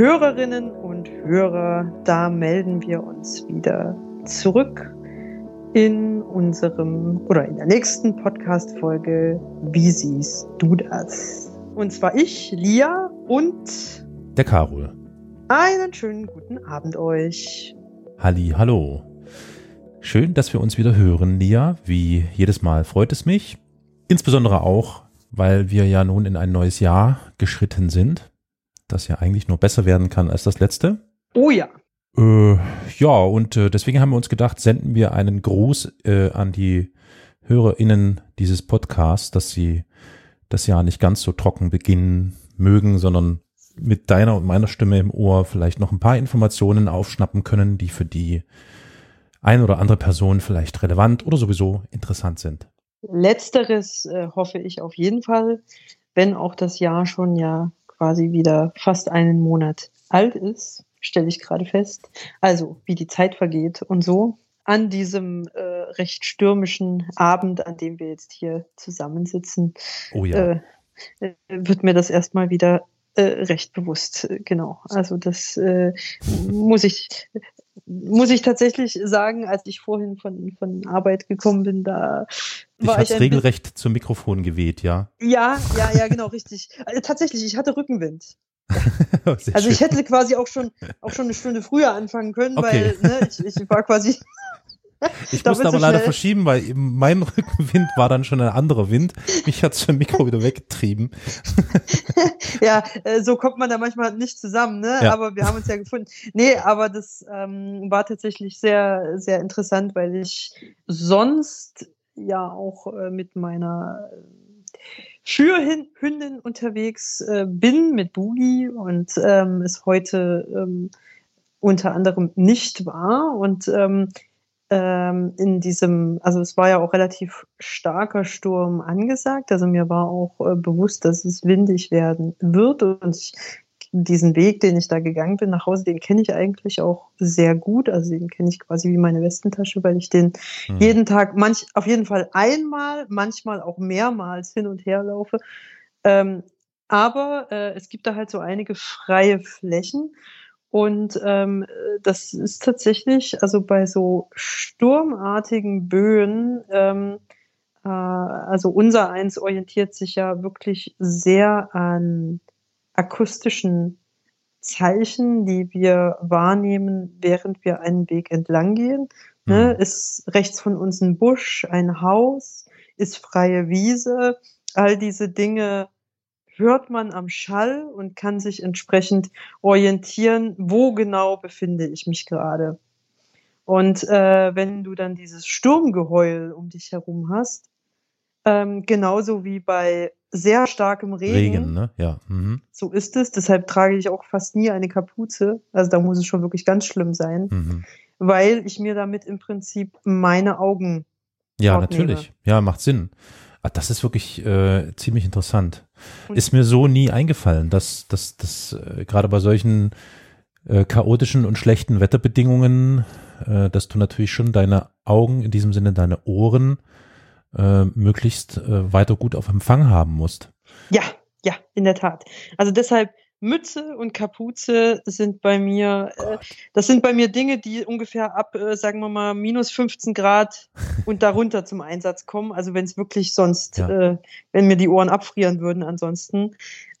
Hörerinnen und Hörer, da melden wir uns wieder zurück in unserem oder in der nächsten Podcast-Folge Wie siehst du das? Und zwar ich, Lia und der Karol. Einen schönen guten Abend euch. Halli, hallo. Schön, dass wir uns wieder hören, Lia. Wie jedes Mal freut es mich. Insbesondere auch, weil wir ja nun in ein neues Jahr geschritten sind, das ja eigentlich nur besser werden kann als das letzte. Oh ja. Äh, ja, und äh, deswegen haben wir uns gedacht, senden wir einen Gruß äh, an die HörerInnen dieses Podcasts, dass sie das Jahr nicht ganz so trocken beginnen mögen, sondern mit deiner und meiner Stimme im Ohr vielleicht noch ein paar Informationen aufschnappen können, die für die ein oder andere Person vielleicht relevant oder sowieso interessant sind. Letzteres äh, hoffe ich auf jeden Fall, wenn auch das Jahr schon ja quasi wieder fast einen Monat alt ist, stelle ich gerade fest. Also, wie die Zeit vergeht und so. An diesem äh, recht stürmischen Abend, an dem wir jetzt hier zusammensitzen, oh ja. äh, wird mir das erstmal wieder äh, recht bewusst, genau. Also das äh, muss ich muss ich tatsächlich sagen, als ich vorhin von, von Arbeit gekommen bin, da war ich. Hast regelrecht zum Mikrofon geweht, ja? Ja, ja, ja, genau, richtig. Also, tatsächlich, ich hatte Rückenwind. also ich hätte quasi auch schon auch schon eine Stunde früher anfangen können, okay. weil ne, ich, ich war quasi ich musste aber leider verschieben, weil mein Rückenwind war dann schon ein anderer Wind. Mich hat's vom Mikro wieder weggetrieben. ja, äh, so kommt man da manchmal nicht zusammen, ne? Ja. Aber wir haben uns ja gefunden. Nee, aber das ähm, war tatsächlich sehr, sehr interessant, weil ich sonst ja auch äh, mit meiner Schürhündin unterwegs äh, bin, mit Boogie und ähm, es heute ähm, unter anderem nicht war. Und ähm, ähm, in diesem, also es war ja auch relativ starker Sturm angesagt. Also mir war auch äh, bewusst, dass es windig werden wird und ich, diesen Weg, den ich da gegangen bin nach Hause, den kenne ich eigentlich auch sehr gut. Also den kenne ich quasi wie meine Westentasche, weil ich den mhm. jeden Tag, manch, auf jeden Fall einmal, manchmal auch mehrmals hin und her laufe. Ähm, aber äh, es gibt da halt so einige freie Flächen und ähm, das ist tatsächlich, also bei so sturmartigen Böen, ähm, äh, also unser eins orientiert sich ja wirklich sehr an akustischen Zeichen, die wir wahrnehmen, während wir einen Weg entlang gehen. Ne? Mhm. Ist rechts von uns ein Busch, ein Haus, ist freie Wiese, all diese Dinge hört man am Schall und kann sich entsprechend orientieren, wo genau befinde ich mich gerade. Und äh, wenn du dann dieses Sturmgeheul um dich herum hast, ähm, genauso wie bei sehr starkem Regen, Regen ne? ja. Mhm. so ist es. Deshalb trage ich auch fast nie eine Kapuze. Also da muss es schon wirklich ganz schlimm sein, mhm. weil ich mir damit im Prinzip meine Augen ja, natürlich. Ja, macht Sinn. Ah, das ist wirklich äh, ziemlich interessant. Und ist mir so nie eingefallen, dass, dass, dass äh, gerade bei solchen äh, chaotischen und schlechten Wetterbedingungen, äh, dass du natürlich schon deine Augen, in diesem Sinne deine Ohren, äh, möglichst äh, weiter gut auf Empfang haben musst. Ja, ja, in der Tat. Also deshalb Mütze und Kapuze sind bei mir, äh, das sind bei mir Dinge, die ungefähr ab, äh, sagen wir mal, minus 15 Grad und darunter zum Einsatz kommen. Also wenn es wirklich sonst, ja. äh, wenn mir die Ohren abfrieren würden ansonsten.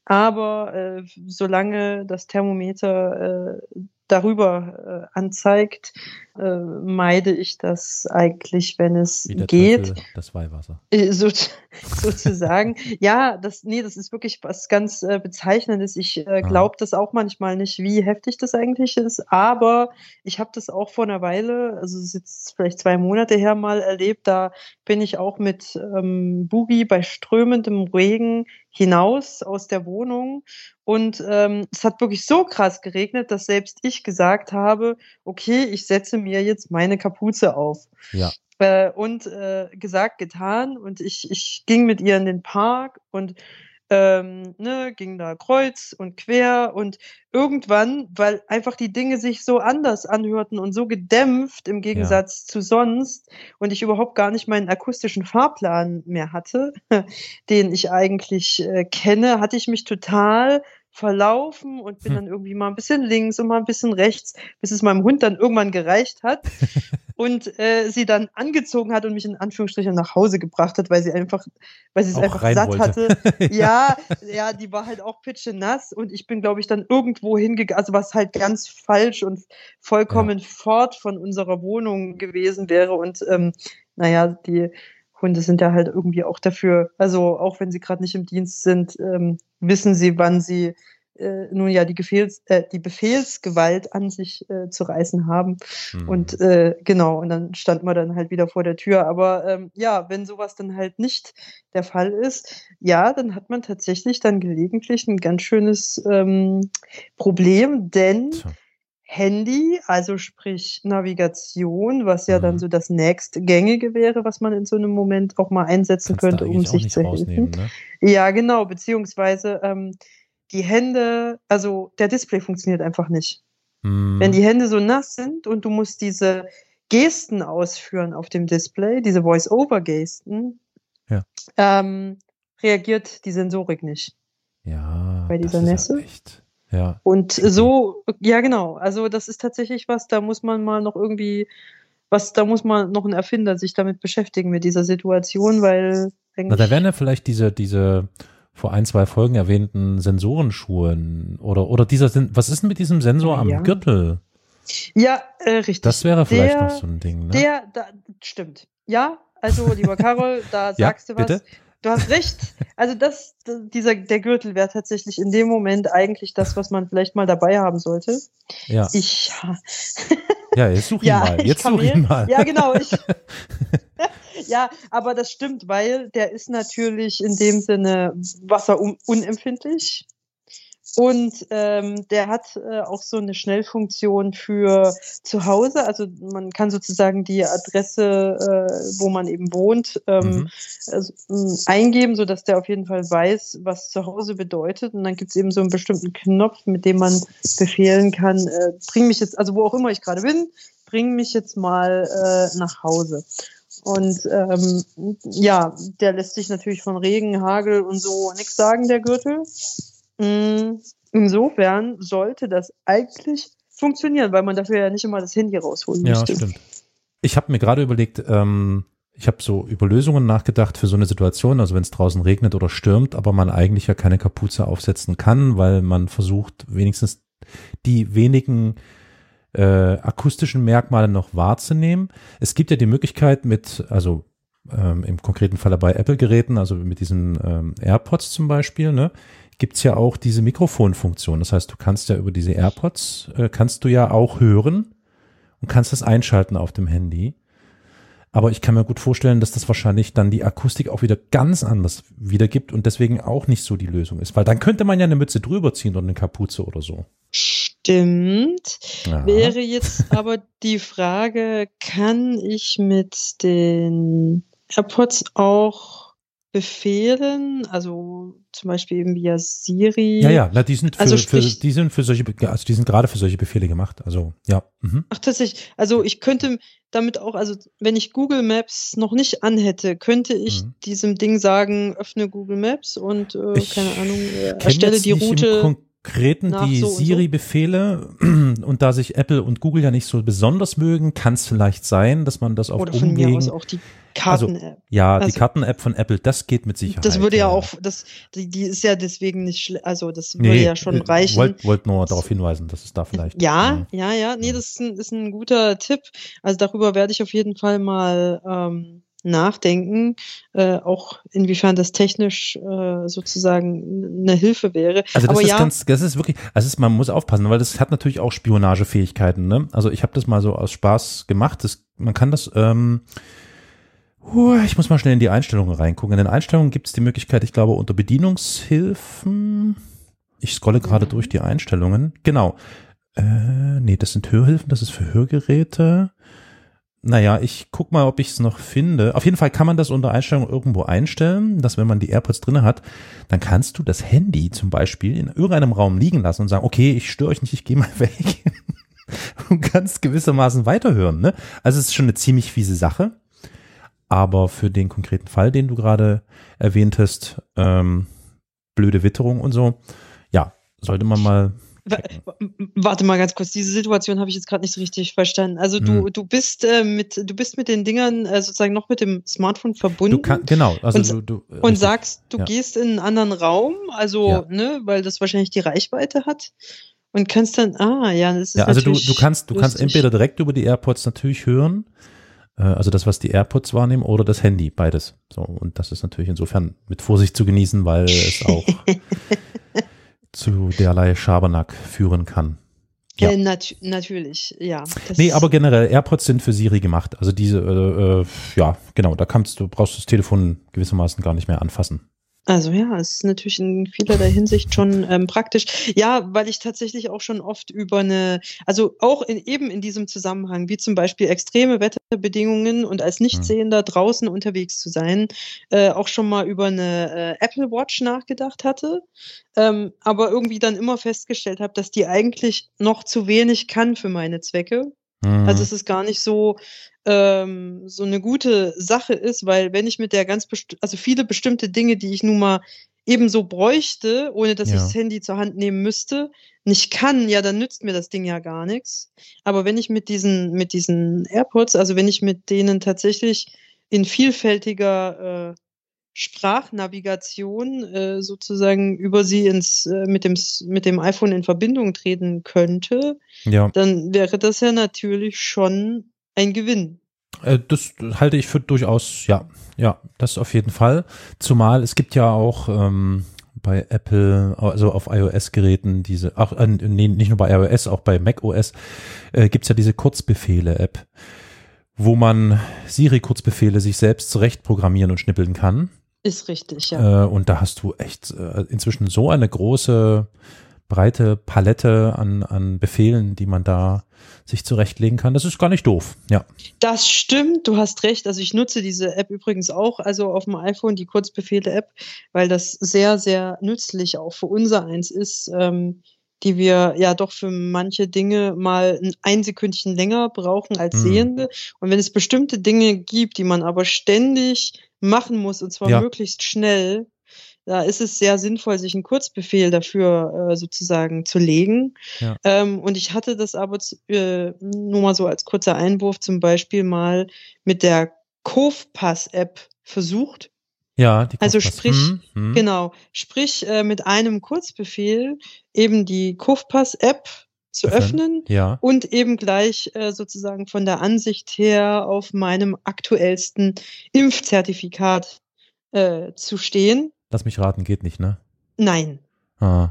Aber äh, solange das Thermometer äh, darüber äh, anzeigt, äh, meide ich das eigentlich, wenn es geht. Teufel, das Weihwasser. Äh, so, sozusagen. ja, das, nee, das ist wirklich was ganz äh, Bezeichnendes. Ich äh, glaube das auch manchmal nicht, wie heftig das eigentlich ist, aber ich habe das auch vor einer Weile, also es ist jetzt vielleicht zwei Monate her mal erlebt, da bin ich auch mit ähm, Boogie bei strömendem Regen hinaus aus der Wohnung und ähm, es hat wirklich so krass geregnet, dass selbst ich gesagt habe, okay, ich setze mir jetzt meine Kapuze auf. Ja. Äh, und äh, gesagt, getan. Und ich, ich ging mit ihr in den Park und ähm, ne, ging da kreuz und quer und irgendwann, weil einfach die Dinge sich so anders anhörten und so gedämpft im Gegensatz ja. zu sonst und ich überhaupt gar nicht meinen akustischen Fahrplan mehr hatte, den ich eigentlich äh, kenne, hatte ich mich total verlaufen und bin Hm. dann irgendwie mal ein bisschen links und mal ein bisschen rechts, bis es meinem Hund dann irgendwann gereicht hat und äh, sie dann angezogen hat und mich in Anführungsstrichen nach Hause gebracht hat, weil sie einfach, weil sie es Auch einfach satt wollte. hatte. Ja, ja, die war halt auch pitschenass und ich bin, glaube ich, dann irgendwo hingegangen, also was halt ganz falsch und vollkommen fort von unserer Wohnung gewesen wäre und ähm, naja, die Hunde sind ja halt irgendwie auch dafür, also auch wenn sie gerade nicht im Dienst sind, ähm, wissen sie, wann sie äh, nun ja die, Gefehls, äh, die Befehlsgewalt an sich äh, zu reißen haben. Hm. Und äh, genau, und dann stand man dann halt wieder vor der Tür. Aber ähm, ja, wenn sowas dann halt nicht der Fall ist, ja, dann hat man tatsächlich dann gelegentlich ein ganz schönes ähm, Problem, denn Tja. Handy, also sprich Navigation, was ja Mhm. dann so das nächstgängige wäre, was man in so einem Moment auch mal einsetzen Kannst könnte, um sich zu helfen. ne? Ja, genau, beziehungsweise ähm, die Hände, also der Display funktioniert einfach nicht. Hm. Wenn die Hände so nass sind und du musst diese Gesten ausführen auf dem Display, diese Voice-Over-Gesten, Ja. ähm, reagiert die Sensorik nicht. ja, bei das dieser ist ja Nässe? echt. Ja, Und so, ja genau, also das ist tatsächlich was, da muss man mal noch irgendwie, was, da muss man noch ein Erfinder sich damit beschäftigen mit dieser Situation, weil Na, da wären ja vielleicht diese, diese vor ein, zwei Folgen erwähnten Sensorenschuhen oder, oder dieser, was ist denn mit diesem Sensor am Ja. Gürtel? ja, äh, richtig. Das wäre vielleicht der, noch so ein Ding, ne? Der, da, stimmt. Ja, also lieber Carol, da Ja, sagst du was. bitte? Du hast recht. Also das, dieser, der Gürtel wäre tatsächlich in dem Moment eigentlich das, was man vielleicht mal dabei haben sollte. ja, Ich, ja, jetzt such ihn ja, mal. ich Jetzt such ihn mal. Ja, genau. Ich, ja, aber das stimmt, weil der ist natürlich in dem Sinne wasserunempfindlich. Und ähm, der hat äh, auch so eine Schnellfunktion für zu Hause. Also man kann sozusagen die Adresse, äh, wo man eben wohnt, ähm, Mhm. also, mh, eingeben, sodass der auf jeden Fall weiß, was zu Hause bedeutet. Und dann gibt es eben so einen bestimmten Knopf, mit dem man befehlen kann, äh, bring mich jetzt, also wo auch immer ich gerade bin, bring mich jetzt mal äh, nach Hause. Und ähm, ja, der lässt sich natürlich von Regen, Hagel und so nichts sagen, der Gürtel. Mm, Insofern sollte das eigentlich funktionieren, weil man dafür ja nicht immer das Handy rausholen Ja, müsste. stimmt. Ich habe mir gerade überlegt, ähm, ich habe so über Lösungen nachgedacht für so eine Situation, also wenn es draußen regnet oder stürmt, aber man eigentlich ja keine Kapuze aufsetzen kann, weil man versucht wenigstens die wenigen äh, akustischen Merkmale noch wahrzunehmen. Es gibt ja die Möglichkeit mit, also ähm, im konkreten Falle bei Apple-Geräten, also mit diesen ähm, AirPods zum Beispiel, ne, gibt's ja auch diese Mikrofonfunktion. Das heißt, du kannst ja über diese AirPods, äh, kannst du ja auch hören und kannst das einschalten auf dem Handy. Aber ich kann mir gut vorstellen, dass das wahrscheinlich dann die Akustik auch wieder ganz anders wiedergibt und deswegen auch nicht so die Lösung ist. Weil dann könnte man ja eine Mütze drüber ziehen oder eine Kapuze oder so. Stimmt. Ja. Wäre jetzt aber die Frage, kann ich mit den AirPods auch befehlen, also zum Beispiel eben via Siri? Ja, ja, na, die sind für, Also für sprich- die sind für solche, also die sind gerade für solche Befehle gemacht. Also ja. Mhm. Ach, tatsächlich. Also ich könnte damit auch, also wenn ich Google Maps noch nicht anhätte, könnte ich Mhm. diesem Ding sagen, öffne Google Maps und äh, Ich keine Ahnung, äh, erstelle jetzt die nicht Route. Im Konkreten nach die so und so. Siri-Befehle und da sich Apple und Google ja nicht so besonders mögen, kann es vielleicht sein, dass man das auf Oder von mir Umwegen, aus auch die Karten-App. ja, die also- Karten-App von Apple, das geht mit Sicherheit. das würde ja auch, das, die, die ist ja deswegen nicht schlecht, also das würde nee, ja schon äh, reichen. Wollt, wollt nur darauf hinweisen, dass es da vielleicht. Ja, ja, ja. Nee, Ja. das ist ein, ist ein guter Tipp. Also darüber werde ich auf jeden Fall mal ähm, nachdenken, äh, auch inwiefern das technisch äh, sozusagen eine Hilfe wäre. Also das Aber ist ja, ganz, das ist wirklich, also ist, man muss aufpassen, weil das hat natürlich auch Spionagefähigkeiten. Ne? Also ich habe das mal so aus Spaß gemacht. Das, man kann das, ähm, ich muss mal schnell in die Einstellungen reingucken. In den Einstellungen gibt es die Möglichkeit, ich glaube, unter Bedienungshilfen. Ich scrolle gerade Ja. durch die Einstellungen. Genau. Äh, nee, das sind Hörhilfen, das ist für Hörgeräte. Naja, ich guck mal, ob ich es noch finde. Auf jeden Fall kann man das unter Einstellungen irgendwo einstellen, dass wenn man die AirPods drinne hat, dann kannst du das Handy zum Beispiel in irgendeinem Raum liegen lassen und sagen, okay, ich störe euch nicht, ich gehe mal weg. und kannst gewissermaßen weiterhören. Ne? Also es ist schon eine ziemlich fiese Sache. Aber für den konkreten Fall, den du gerade erwähnt hast, ähm, blöde Witterung und so, ja, sollte man mal Warte mal ganz kurz, diese Situation habe ich jetzt gerade nicht so richtig verstanden. Also du, hm. du bist äh, mit, du bist mit den Dingern äh, sozusagen noch mit dem Smartphone verbunden. Du kann, genau, also und, du, du, und sagst, du ja. gehst in einen anderen Raum, also Ja. ne, weil das wahrscheinlich die Reichweite hat und kannst dann, ah ja, das ist Ja, also du, du kannst, du kannst lustig. entweder direkt über die AirPods natürlich hören, also das, was die AirPods wahrnehmen, oder das Handy, beides. So, und das ist natürlich insofern mit Vorsicht zu genießen, weil es auch zu derlei Schabernack führen kann. Ja. Äh, nat natürlich, ja. Nee, aber generell, AirPods sind für Siri gemacht. Also diese, äh, äh, ja, genau, da kannst du, brauchst du das Telefon gewissermaßen gar nicht mehr anfassen. Also ja, es ist natürlich in vielerlei Hinsicht schon ähm, praktisch. Ja, weil ich tatsächlich auch schon oft über eine, also auch in, eben in diesem Zusammenhang, wie zum Beispiel extreme Wetterbedingungen und als Nichtsehender draußen unterwegs zu sein, äh, auch schon mal über eine äh, Apple Watch nachgedacht hatte, ähm, aber irgendwie dann immer festgestellt habe, dass die eigentlich noch zu wenig kann für meine Zwecke. Mhm. Also es ist gar nicht so ähm, so eine gute Sache ist, weil wenn ich mit der ganz also viele bestimmte Dinge, die ich nun mal ebenso bräuchte, ohne dass ich Ja. das Handy zur Hand nehmen müsste, nicht kann, ja, dann nützt mir das Ding ja gar nichts. Aber wenn ich mit diesen mit diesen AirPods, also wenn ich mit denen tatsächlich in vielfältiger äh, Sprachnavigation äh, sozusagen über sie ins äh, mit dem mit dem iPhone in Verbindung treten könnte, ja, dann wäre das ja natürlich schon ein Gewinn. äh, das halte ich für durchaus, ja, ja, das auf jeden Fall. Zumal es gibt ja auch ähm, bei Apple, also auf iOS-Geräten diese, ach, äh, nee, nicht nur bei iOS, auch bei macOS äh, gibt's ja diese Kurzbefehle-App, wo man Siri-Kurzbefehle sich selbst zurecht programmieren und schnippeln kann. Ist richtig, ja. Äh, und da hast du echt äh, inzwischen so eine große, breite Palette an, an Befehlen, die man da sich zurechtlegen kann. Das ist gar nicht doof. Ja. Das stimmt, du hast recht. Also ich nutze diese App übrigens auch, also auf dem iPhone, die Kurzbefehle-App, weil das sehr, sehr nützlich auch für unser eins ist, ähm, die wir ja doch für manche Dinge mal ein, Sekündchen länger brauchen als Mhm. Sehende. Und wenn es bestimmte Dinge gibt, die man aber ständig machen muss, und zwar Ja. möglichst schnell, da ist es sehr sinnvoll, sich einen Kurzbefehl dafür äh, sozusagen zu legen. Ja. Ähm, und ich hatte das aber zu, äh, nur mal so als kurzer Einwurf zum Beispiel mal mit der Kofpass-App versucht. Ja, die Also Kopfpass. sprich, Hm, hm. Genau, sprich äh, mit einem Kurzbefehl eben die Kofpass-App zu Öffnen. öffnen Ja, und eben gleich äh, sozusagen von der Ansicht her auf meinem aktuellsten Impfzertifikat äh, zu stehen. Lass mich raten, geht nicht, ne? Nein. Ah.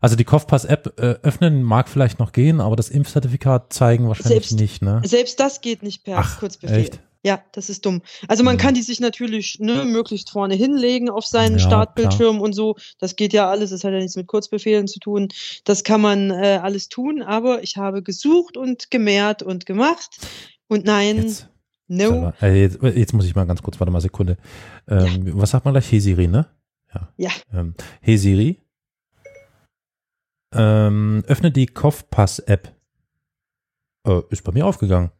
Also die Kopfpass-App äh, öffnen mag vielleicht noch gehen, aber das Impfzertifikat zeigen wahrscheinlich Selbst- nicht, ne? Selbst das geht nicht per Ach, Kurzbefehl. echt? Ja, das ist dumm. Also man kann die sich natürlich ne, möglichst vorne hinlegen auf seinen Ja, Startbildschirm und so. Das geht ja alles. Das hat ja nichts mit Kurzbefehlen zu tun. Das kann man äh, alles tun. Aber ich habe gesucht und gemehrt und gemacht. Und nein, Jetzt, no. äh, jetzt, jetzt muss ich mal ganz kurz, warte mal Sekunde. Ähm, Was sagt man gleich? Hey Siri, ne? Ja. Ja. Ähm, hey Siri, ähm, öffne die Kopfpass-App. Äh, ist bei mir aufgegangen.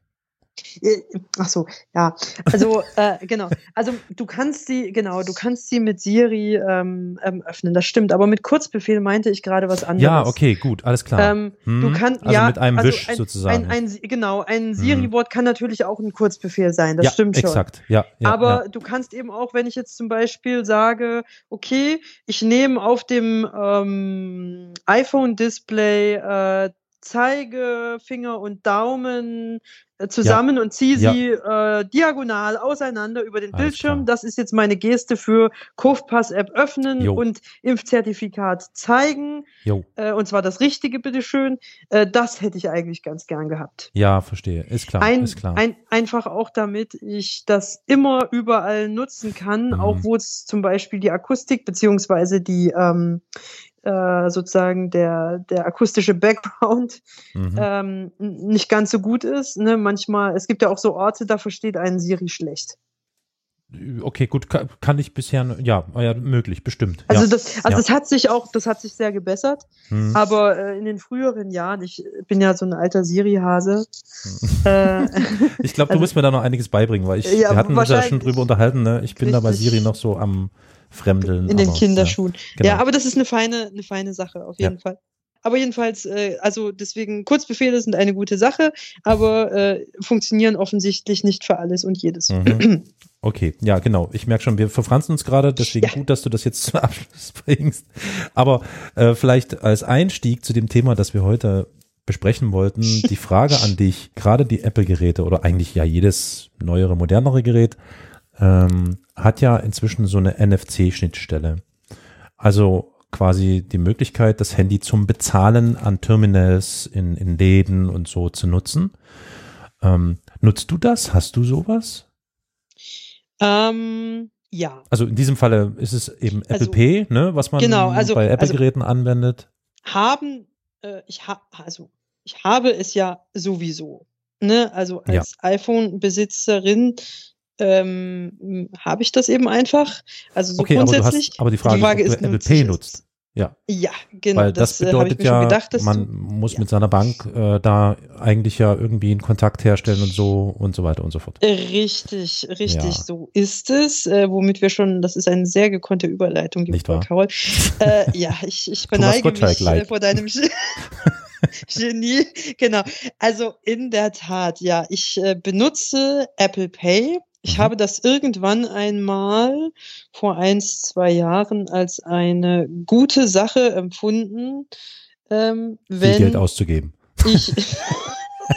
Äh, Ach so, ja. Also äh, genau. Also du kannst sie genau, du kannst sie mit Siri ähm, ähm, öffnen. Das stimmt. Aber mit Kurzbefehl meinte ich gerade was anderes. Ja, okay, gut, alles klar. Ähm, Du Hm, kannst also ja mit einem also Wisch ein, sozusagen. Ein, ein, genau, ein Siri-Wort kann natürlich auch ein Kurzbefehl sein. Das ja, stimmt schon. exakt. Ja, ja, Aber ja. du kannst eben auch, wenn ich jetzt zum Beispiel sage, okay, ich nehme auf dem ähm, iPhone-Display äh, Zeige, Finger und Daumen äh, zusammen und ziehe Ja. sie äh, diagonal auseinander über den Alles Bildschirm. klar. Das ist jetzt meine Geste für Kofpass-App öffnen Jo. und Impfzertifikat zeigen. Jo. Äh, und zwar das Richtige, bitteschön. Äh, das hätte ich eigentlich ganz gern gehabt. Ja, verstehe. Ist klar, Ein, ist klar. Ein, einfach auch damit ich das immer überall nutzen kann, Mhm. auch wo es zum Beispiel die Akustik beziehungsweise die ähm, äh, sozusagen der, der akustische Background mhm. ähm, nicht ganz so gut ist. Ne? Manchmal, es gibt ja auch so Orte, da versteht einen Siri schlecht. Okay, gut, kann, kann ich bisher, ja, ja, möglich, bestimmt. Also ja. das, also Ja. es hat sich auch, das hat sich sehr gebessert. Hm. Aber äh, in den früheren Jahren, ich bin ja so ein alter Siri-Hase. äh, Ich glaube, du also- musst mir da noch einiges beibringen, weil ich, Ja, wir hatten uns ja schon drüber unterhalten, ne? Ich bin da bei. Siri noch so am, fremdeln. In den aber, Kinderschuhen. Ja, genau. Ja, aber das ist eine feine, eine feine Sache, auf jeden Fall. Aber jedenfalls, äh, also deswegen, Kurzbefehle sind eine gute Sache, aber äh, funktionieren offensichtlich nicht für alles und jedes. Mhm. Okay, ja, genau. Ich merke schon, wir verfranzen uns gerade, deswegen Ja. gut, dass du das jetzt zum Abschluss bringst. Aber äh, vielleicht als Einstieg zu dem Thema, das wir heute besprechen wollten, die Frage an dich, gerade die Apple-Geräte oder eigentlich ja jedes neuere, modernere Gerät, ähm, hat ja inzwischen so eine NFC-Schnittstelle. Also quasi die Möglichkeit, das Handy zum Bezahlen an Terminals in, in Läden und so zu nutzen. Ähm, nutzt du das? Hast du sowas? Ähm, ja. Also in diesem Falle ist es eben Apple Also- Pay, ne, was man Genau, also- bei also- Apple-Geräten anwendet. haben, äh, ich ha also ich habe es ja sowieso. Ne? Also Ja. als iPhone-Besitzerin ähm, habe ich das eben einfach. Also so Okay, aber grundsätzlich. hast, aber die Frage, ist, ob du Apple nutze Pay nutzt. Ja, Ja, genau. weil das, äh, habe ich bedeutet ja, gedacht, dass man muss ja. mit seiner Bank äh, da eigentlich ja irgendwie einen Kontakt herstellen und so und so weiter und so fort. Äh, Richtig, richtig, Ja. so ist es, äh, womit wir schon, das ist eine sehr gekonnte Überleitung, liebe Nicht wahr? Carol. äh, ja, ich, ich beneige mich äh, like. vor deinem Ge- Genie. Genau. Also in der Tat, ja, ich äh, benutze Apple Pay. Ich Mhm. habe das irgendwann einmal vor eins, zwei Jahren als eine gute Sache empfunden, ähm, Viel wenn Geld auszugeben. ich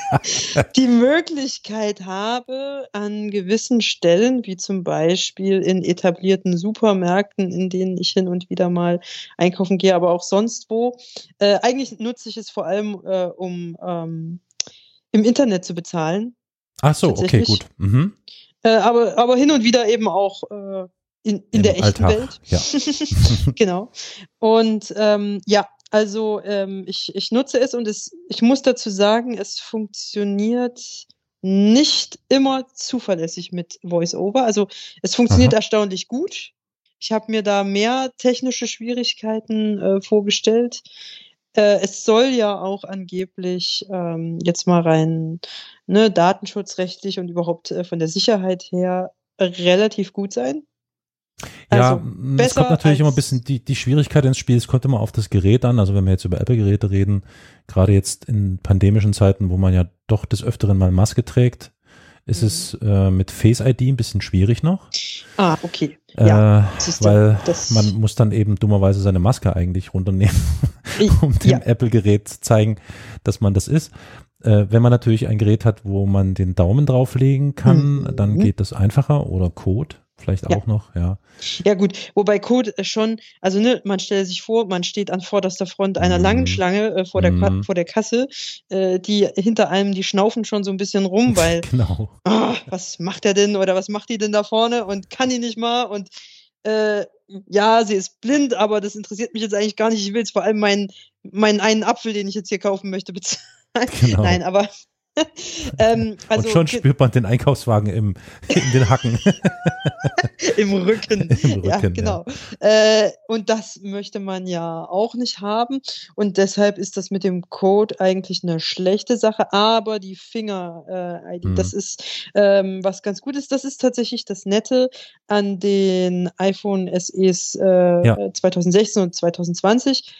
die Möglichkeit habe, an gewissen Stellen, wie zum Beispiel in etablierten Supermärkten, in denen ich hin und wieder mal einkaufen gehe, aber auch sonst wo, äh, eigentlich nutze ich es vor allem, äh, um ähm, im Internet zu bezahlen. Ach so, okay, gut. Mhm. Äh, aber, aber hin und wieder eben auch äh, in, in Im der echten Alltag, Welt. ja. genau. Und ähm, ja, also ähm, ich, ich nutze es und es, ich muss dazu sagen, es funktioniert nicht immer zuverlässig mit VoiceOver. Also es funktioniert Aha. erstaunlich gut. Ich habe mir da mehr technische Schwierigkeiten äh, vorgestellt. Äh, es soll ja auch angeblich ähm, jetzt mal rein ne, datenschutzrechtlich und überhaupt äh, von der Sicherheit her relativ gut sein. Ja, Also, es kommt natürlich immer ein bisschen die, die Schwierigkeit ins Spiel. Es kommt immer auf das Gerät an. Also wenn wir jetzt über Apple-Geräte reden, gerade jetzt in pandemischen Zeiten, wo man ja doch des Öfteren mal Maske trägt, ist Mhm. es äh, mit Face ID ein bisschen schwierig noch. Ah, okay. Ja, äh, weil man muss dann eben dummerweise seine Maske eigentlich runternehmen, um dem ja. Apple-Gerät zu zeigen, dass man das ist. Äh, wenn man natürlich ein Gerät hat, wo man den Daumen drauflegen kann, Mhm. dann geht das einfacher oder Code vielleicht Ja. auch noch, ja. Ja gut, wobei Code schon, also ne, man stellt sich vor, man steht an vorderster Front einer Mhm. langen Schlange äh, vor, der Mhm. vor der Kasse, äh, die hinter einem, die schnaufen schon so ein bisschen rum, weil, Genau. ah, was macht er denn oder was macht die denn da vorne und kann die nicht mal und äh, ja, sie ist blind, aber das interessiert mich jetzt eigentlich gar nicht. Ich will jetzt vor allem meinen, meinen einen Apfel, den ich jetzt hier kaufen möchte, bezahlen. Genau. Nein, aber ähm, also und schon spürt man den Einkaufswagen im, in den Hacken. im Rücken. Im ja, Rücken, genau. Äh, und das möchte man ja auch nicht haben. Und deshalb ist das mit dem Code eigentlich eine schlechte Sache. Aber die Finger-ID, Mhm. das ist ähm, was ganz Gutes. Das ist tatsächlich das Nette an den iPhone SEs äh, Ja. 2016 und 2020.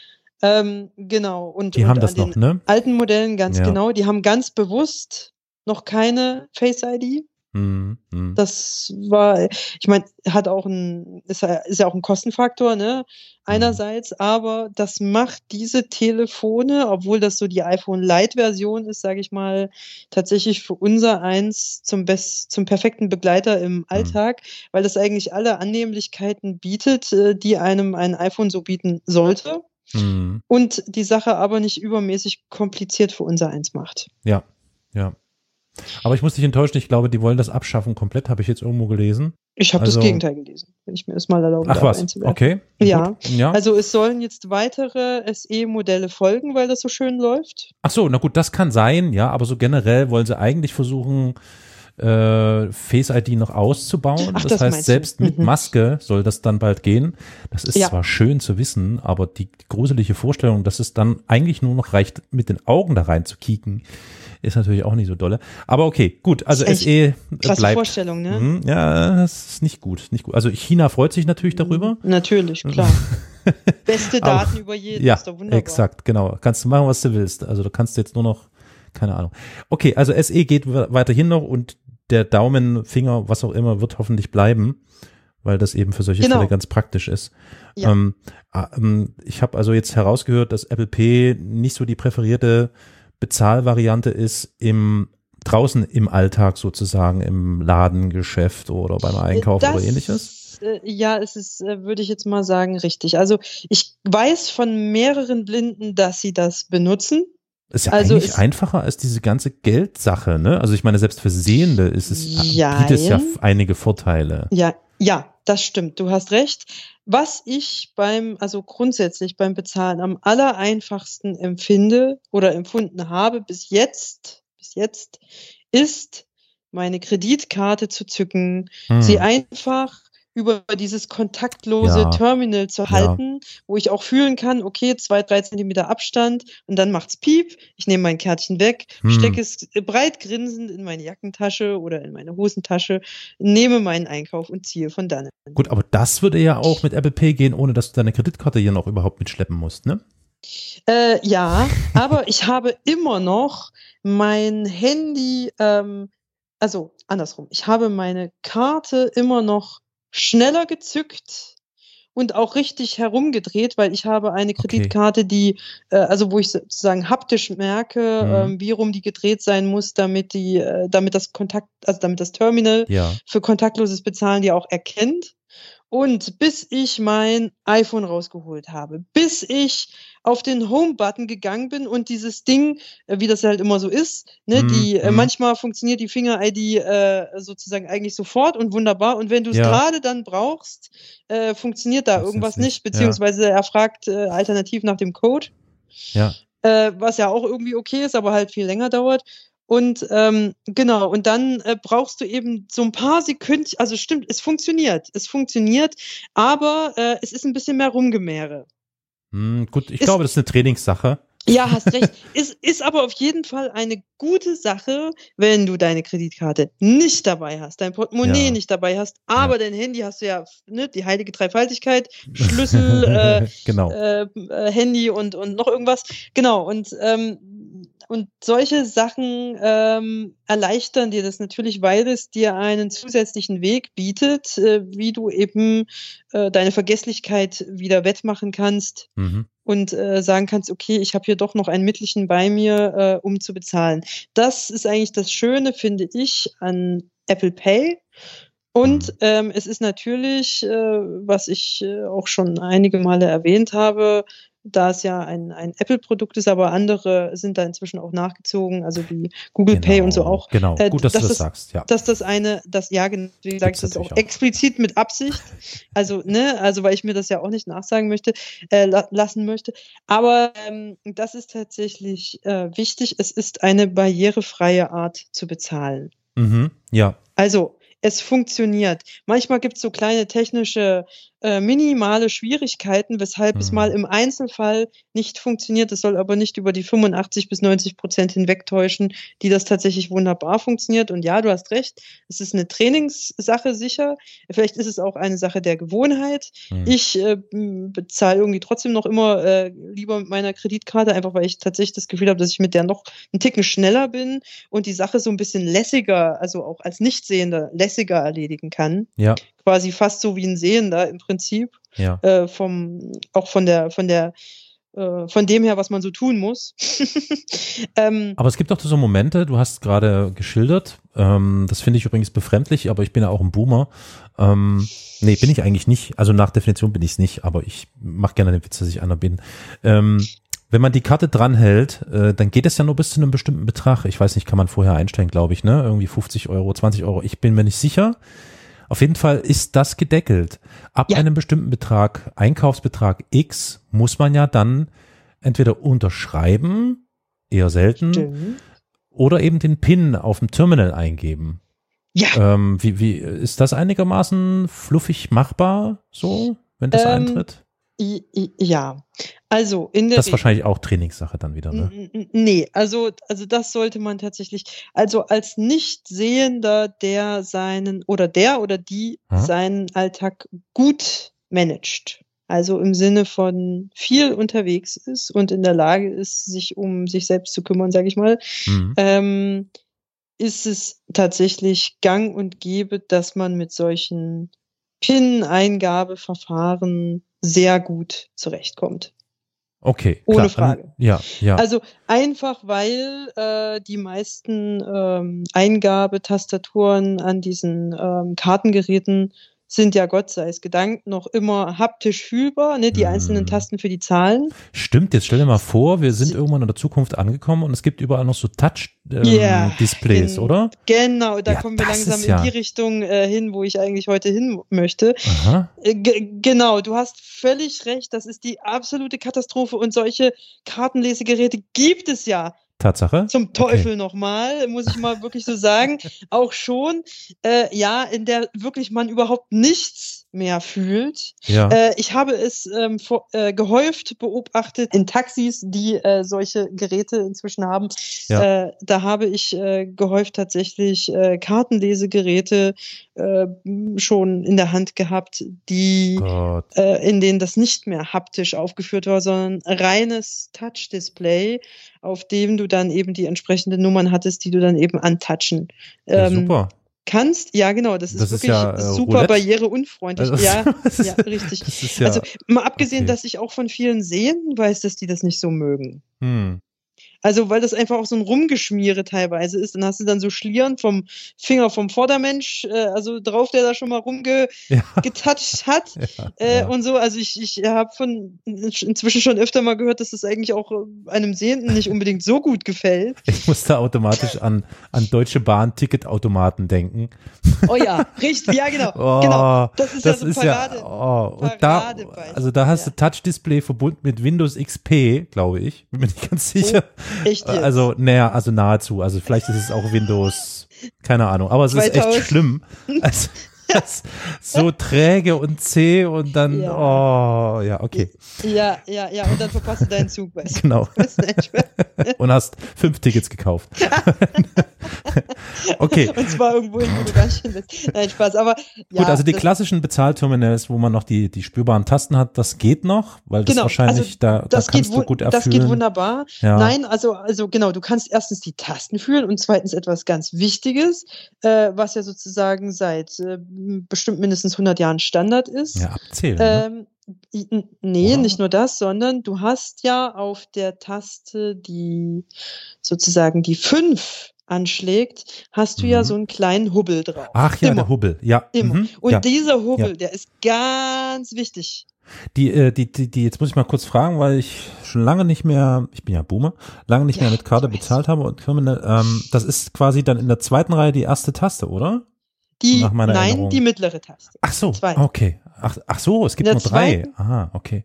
Ähm, genau. Und, Die und haben an das den noch, ne? alten Modellen ganz Ja. genau. Die haben ganz bewusst noch keine Face-ID. Mhm. Mhm. Das war, ich meine, hat auch ein, ist, ja- ist ja auch ein Kostenfaktor, ne? Einerseits, aber das macht diese Telefone, obwohl das so die iPhone Lite-Version ist, sage ich mal, tatsächlich für unser eins zum best, zum perfekten Begleiter im Alltag, weil das eigentlich alle Annehmlichkeiten bietet, äh, die einem ein iPhone so bieten sollte Mhm. und die Sache aber nicht übermäßig kompliziert für unser eins macht. Ja, ja. Aber ich muss dich enttäuschen, ich glaube, die wollen das abschaffen komplett, habe ich jetzt irgendwo gelesen. Ich habe Also- das Gegenteil gelesen, wenn ich mir das mal erlauben Ach was, okay. Ja. Gut. ja. Also es sollen jetzt weitere SE-Modelle folgen, weil das so schön läuft. Ach so, na gut, das kann sein, ja, aber so generell wollen sie eigentlich versuchen, äh, Face ID noch auszubauen. Ach, das, das heißt, meinst du. selbst mit Mhm. Maske soll das dann bald gehen. Das ist Ja. zwar schön zu wissen, aber die gruselige Vorstellung, dass es dann eigentlich nur noch reicht, mit den Augen da rein zu kieken, ist natürlich auch nicht so dolle. Aber okay, gut. Also SE Krasse bleibt. Vorstellung, ne? Mhm, ja, das ist nicht gut, nicht gut. Also China freut sich natürlich darüber. Natürlich, klar. Beste Aber- Daten über jeden, Ja, ist doch wunderbar. exakt, genau. Kannst du machen, was du willst. Also du kannst jetzt nur noch, keine Ahnung. Okay, also SE geht we- weiterhin noch und der Daumen, Finger, was auch immer, wird hoffentlich bleiben, weil das eben für solche Genau. Fälle ganz praktisch ist. Ja. Ähm, ah, ähm, ich habe also jetzt herausgehört, dass Apple Pay nicht so die präferierte Bezahlvariante ist im draußen im Alltag sozusagen, im Ladengeschäft oder beim Einkauf Das, oder ähnliches. äh, Ja, es ist, äh, würde ich jetzt mal sagen, richtig. Also ich weiß von mehreren Blinden, dass sie das benutzen. Ist ja Also eigentlich einfacher als diese ganze Geldsache, ne? Also ich meine, selbst für Sehende ist es, bietet es ja Jein. einige Vorteile. Ja, ja, das stimmt. Du hast recht. Was ich beim, also grundsätzlich beim Bezahlen am allereinfachsten empfinde oder empfunden habe bis jetzt, bis jetzt, ist meine Kreditkarte zu zücken, Hm. sie einfach über dieses kontaktlose Ja. Terminal zu Ja. halten, wo ich auch fühlen kann, okay, zwei, drei Zentimeter Abstand und dann macht's piep, ich nehme mein Kärtchen weg, Hm. stecke es breit grinsend in meine Jackentasche oder in meine Hosentasche, nehme meinen Einkauf und ziehe von dannen. Gut, aber das würde ja auch mit Apple Pay gehen, ohne dass du deine Kreditkarte hier noch überhaupt mitschleppen musst, ne? Äh, ja, aber ich habe immer noch mein Handy, ähm, also andersrum, ich habe meine Karte immer noch schneller gezückt und auch richtig herumgedreht, weil ich habe eine Okay. Kreditkarte, die, äh, also wo ich sozusagen haptisch merke, Mhm. ähm, wie rum die gedreht sein muss, damit die, äh, damit das Kontakt, also damit das Terminal Ja. für kontaktloses Bezahlen die auch erkennt. Und bis ich mein iPhone rausgeholt habe, bis ich auf den Home-Button gegangen bin und dieses Ding, äh, wie das halt immer so ist, ne, Mhm, die mhm. manchmal funktioniert die Finger-ID äh, sozusagen eigentlich sofort und wunderbar. Und wenn du es Ja. gerade dann brauchst, äh, funktioniert da Funktioniert's irgendwas nicht, nicht, ja. beziehungsweise er fragt äh, alternativ nach dem Code Ja. äh, was ja auch irgendwie okay ist, aber halt viel länger dauert. Und ähm, genau, und dann äh, brauchst du eben so ein paar Sekunden, also stimmt, es funktioniert, es funktioniert, aber äh, es ist ein bisschen mehr Rumgemäre. Hm, gut, ich Ist- glaube, das ist eine Trainingssache. Ja, hast recht. ist, ist aber auf jeden Fall eine gute Sache, wenn du deine Kreditkarte nicht dabei hast, dein Portemonnaie Ja. nicht dabei hast, aber dein Handy hast du ja, ne, die heilige Dreifaltigkeit, Schlüssel, äh, genau. äh, Handy und, und noch irgendwas. Genau, und, ähm, und solche Sachen ähm, erleichtern dir das natürlich, weil es dir einen zusätzlichen Weg bietet, äh, wie du eben äh, deine Vergesslichkeit wieder wettmachen kannst Mhm. und äh, sagen kannst, okay, ich habe hier doch noch ein Mittelchen bei mir, äh, um zu bezahlen. Das ist eigentlich das Schöne, finde ich, an Apple Pay. Und Mhm. ähm, es ist natürlich, äh, was ich äh, auch schon einige Male erwähnt habe, da es ja ein, ein Apple-Produkt ist, aber andere sind da inzwischen auch nachgezogen, also wie Google Pay und so Genau, auch, Genau, äh, gut, dass du dass das das- sagst, ja. dass das eine, das ja, gen- wie gesagt, das ist auch, auch. explizit mit Absicht. Also, ne, also weil ich mir das ja auch nicht nachsagen möchte, äh, la lassen möchte. Aber ähm, das ist tatsächlich äh, wichtig. Es ist eine barrierefreie Art zu bezahlen. Mhm. Ja, Also es funktioniert. Manchmal gibt es so kleine technische, äh, minimale Schwierigkeiten, weshalb es Mhm. mal im Einzelfall nicht funktioniert. Das soll aber nicht über die 85 bis 90 Prozent hinwegtäuschen, die das tatsächlich wunderbar funktioniert. Und ja, du hast recht, es ist eine Trainingssache sicher. Vielleicht ist es auch eine Sache der Gewohnheit. Mhm. Ich äh, bezahle irgendwie trotzdem noch immer äh, lieber mit meiner Kreditkarte, einfach weil ich tatsächlich das Gefühl habe, dass ich mit der noch einen Ticken schneller bin und die Sache so ein bisschen lässiger, also auch als Nichtsehender lässiger erledigen kann. ja, Quasi fast so wie ein Sehender im Prinzip, ja. äh, vom, auch von der, von der, äh, von dem her, was man so tun muss. ähm, Aber es gibt auch so Momente, du hast gerade geschildert, ähm, das finde ich übrigens befremdlich, aber ich bin ja auch ein Boomer. Ähm, nee, bin ich eigentlich nicht. Also nach Definition bin ich es nicht, aber ich mache gerne den Witz, dass ich einer bin. Ähm, wenn man die Karte dranhält, äh, dann geht es ja nur bis zu einem bestimmten Betrag. Ich weiß nicht, kann man vorher einstellen, glaube ich, ne? Irgendwie 50 Euro, 20 Euro. Ich bin mir nicht sicher. Auf jeden Fall ist das gedeckelt. Ab Ja. einem bestimmten Betrag, Einkaufsbetrag X, muss man ja dann entweder unterschreiben, eher selten, stimmt. oder eben den PIN auf dem Terminal eingeben. Ja, Ähm, wie, wie ist das einigermaßen fluffig machbar so, wenn das Ähm, eintritt? I, I, ja, also in der Das ist wahrscheinlich auch Trainingssache dann wieder, ne? Nee, also, also das sollte man tatsächlich, also als Nichtsehender, der seinen oder der oder die Hm? seinen Alltag gut managt. Also im Sinne von viel unterwegs ist und in der Lage ist, sich um sich selbst zu kümmern, sage ich mal, Mhm. ähm, ist es tatsächlich gang und gäbe, dass man mit solchen PIN-Eingabeverfahren sehr gut zurechtkommt. Okay. Ohne klar. Frage. Ja, ja. Also einfach, weil äh, die meisten ähm, Eingabetastaturen an diesen ähm, Kartengeräten sind ja Gott sei es gedankt noch immer haptisch fühlbar, ne, die Mhm. einzelnen Tasten für die Zahlen. Stimmt, jetzt stell dir mal vor, wir sind irgendwann in der Zukunft angekommen und es gibt überall noch so Ja, Touch-Displays, gen- oder? Genau, da Ja, kommen wir langsam ist in ja- die Richtung äh, hin, wo ich eigentlich heute hin möchte. Aha. Äh, ge- genau, du hast völlig recht, das ist die absolute Katastrophe und solche Kartenlesegeräte gibt es ja Tatsache? Zum Teufel nochmal, muss ich mal wirklich so sagen. Auch schon, äh, ja, in der wirklich man überhaupt nichts mehr fühlt. Ja. Äh, ich habe es ähm, vor, äh, gehäuft beobachtet in Taxis, die äh, solche Geräte inzwischen haben. Ja. Äh, da habe ich äh, gehäuft tatsächlich äh, Kartenlesegeräte schon in der Hand gehabt, die in denen das nicht mehr haptisch aufgeführt war, sondern reines Touch-Display, auf dem du dann eben die entsprechenden Nummern hattest, die du dann eben antatschen Ja, ähm, super. Kannst. Ja, genau, das ist Das ist wirklich ja, äh, super Roulette. barriereunfreundlich. Also, ja, ist- ja, richtig. Ist ja. Also mal abgesehen, okay. dass ich auch von vielen Sehenden weiß, dass die das nicht so mögen. hm. Also, weil das einfach auch so ein Rumgeschmiere teilweise ist. Dann hast du dann so Schlieren vom Finger vom Vordermensch, äh, also drauf, der da schon mal rumgetoucht Ja. hat. Ja, Äh, ja. Und so, also ich, ich habe von inzwischen schon öfter mal gehört, dass das eigentlich auch äh, einem Sehenden nicht unbedingt so gut gefällt. Ich musste automatisch an, an Deutsche Bahn Ticketautomaten denken. Oh ja, richtig, ja genau. Oh, genau. Das ist das ja so ist Parade. ja, oh, und da, also da hast du Touch-Display verbunden mit Windows XP, glaube ich. Bin mir nicht ganz sicher. Echt jetzt? Also, naja, also nahezu. Also vielleicht ist es auch Windows, keine Ahnung. Aber es ist 2000. echt schlimm. Also, das so träge und zäh und dann, Ja. oh, ja, okay, ja, ja, ja, und dann verpasst du deinen Zug, weißt du. genau. Das. Und hast fünf Tickets gekauft. okay. Und zwar irgendwo hin, wo du nicht hin willst. Nein, Spaß. Aber ja, Gut, also die das- klassischen Bezahlterminals, wo man noch die, die spürbaren Tasten hat, das geht noch, weil das Genau, wahrscheinlich, also da, da das geht, kannst du wu- gut das erfüllen. geht wunderbar. Ja. Nein, also, also genau, du kannst erstens die Tasten fühlen und zweitens etwas ganz Wichtiges, äh, was ja sozusagen seit äh, bestimmt mindestens 100 Jahren Standard ist. Ja, abzählen. ne? Ähm, nee, Oder? nicht nur das, sondern du hast ja auf der Taste, die sozusagen die 5 anschlägt, hast du ja Mhm. so einen kleinen Hubbel drauf. Ach ja, immer. der Hubbel, ja. Immer. Mhm, Und ja. dieser Hubbel, Ja. der ist ganz wichtig. Die, äh, die, die, die, jetzt muss ich mal kurz fragen, weil ich schon lange nicht mehr, ich bin ja Boomer, lange nicht Ja, mehr mit Karte bezahlt habe und Terminal, ähm, das ist quasi dann in der zweiten Reihe die erste Taste, oder? Die, Nach meiner nein, Erinnerung. die mittlere Taste. Ach so, Zwei. okay. Ach, ach so, es gibt nur drei. Aha, okay.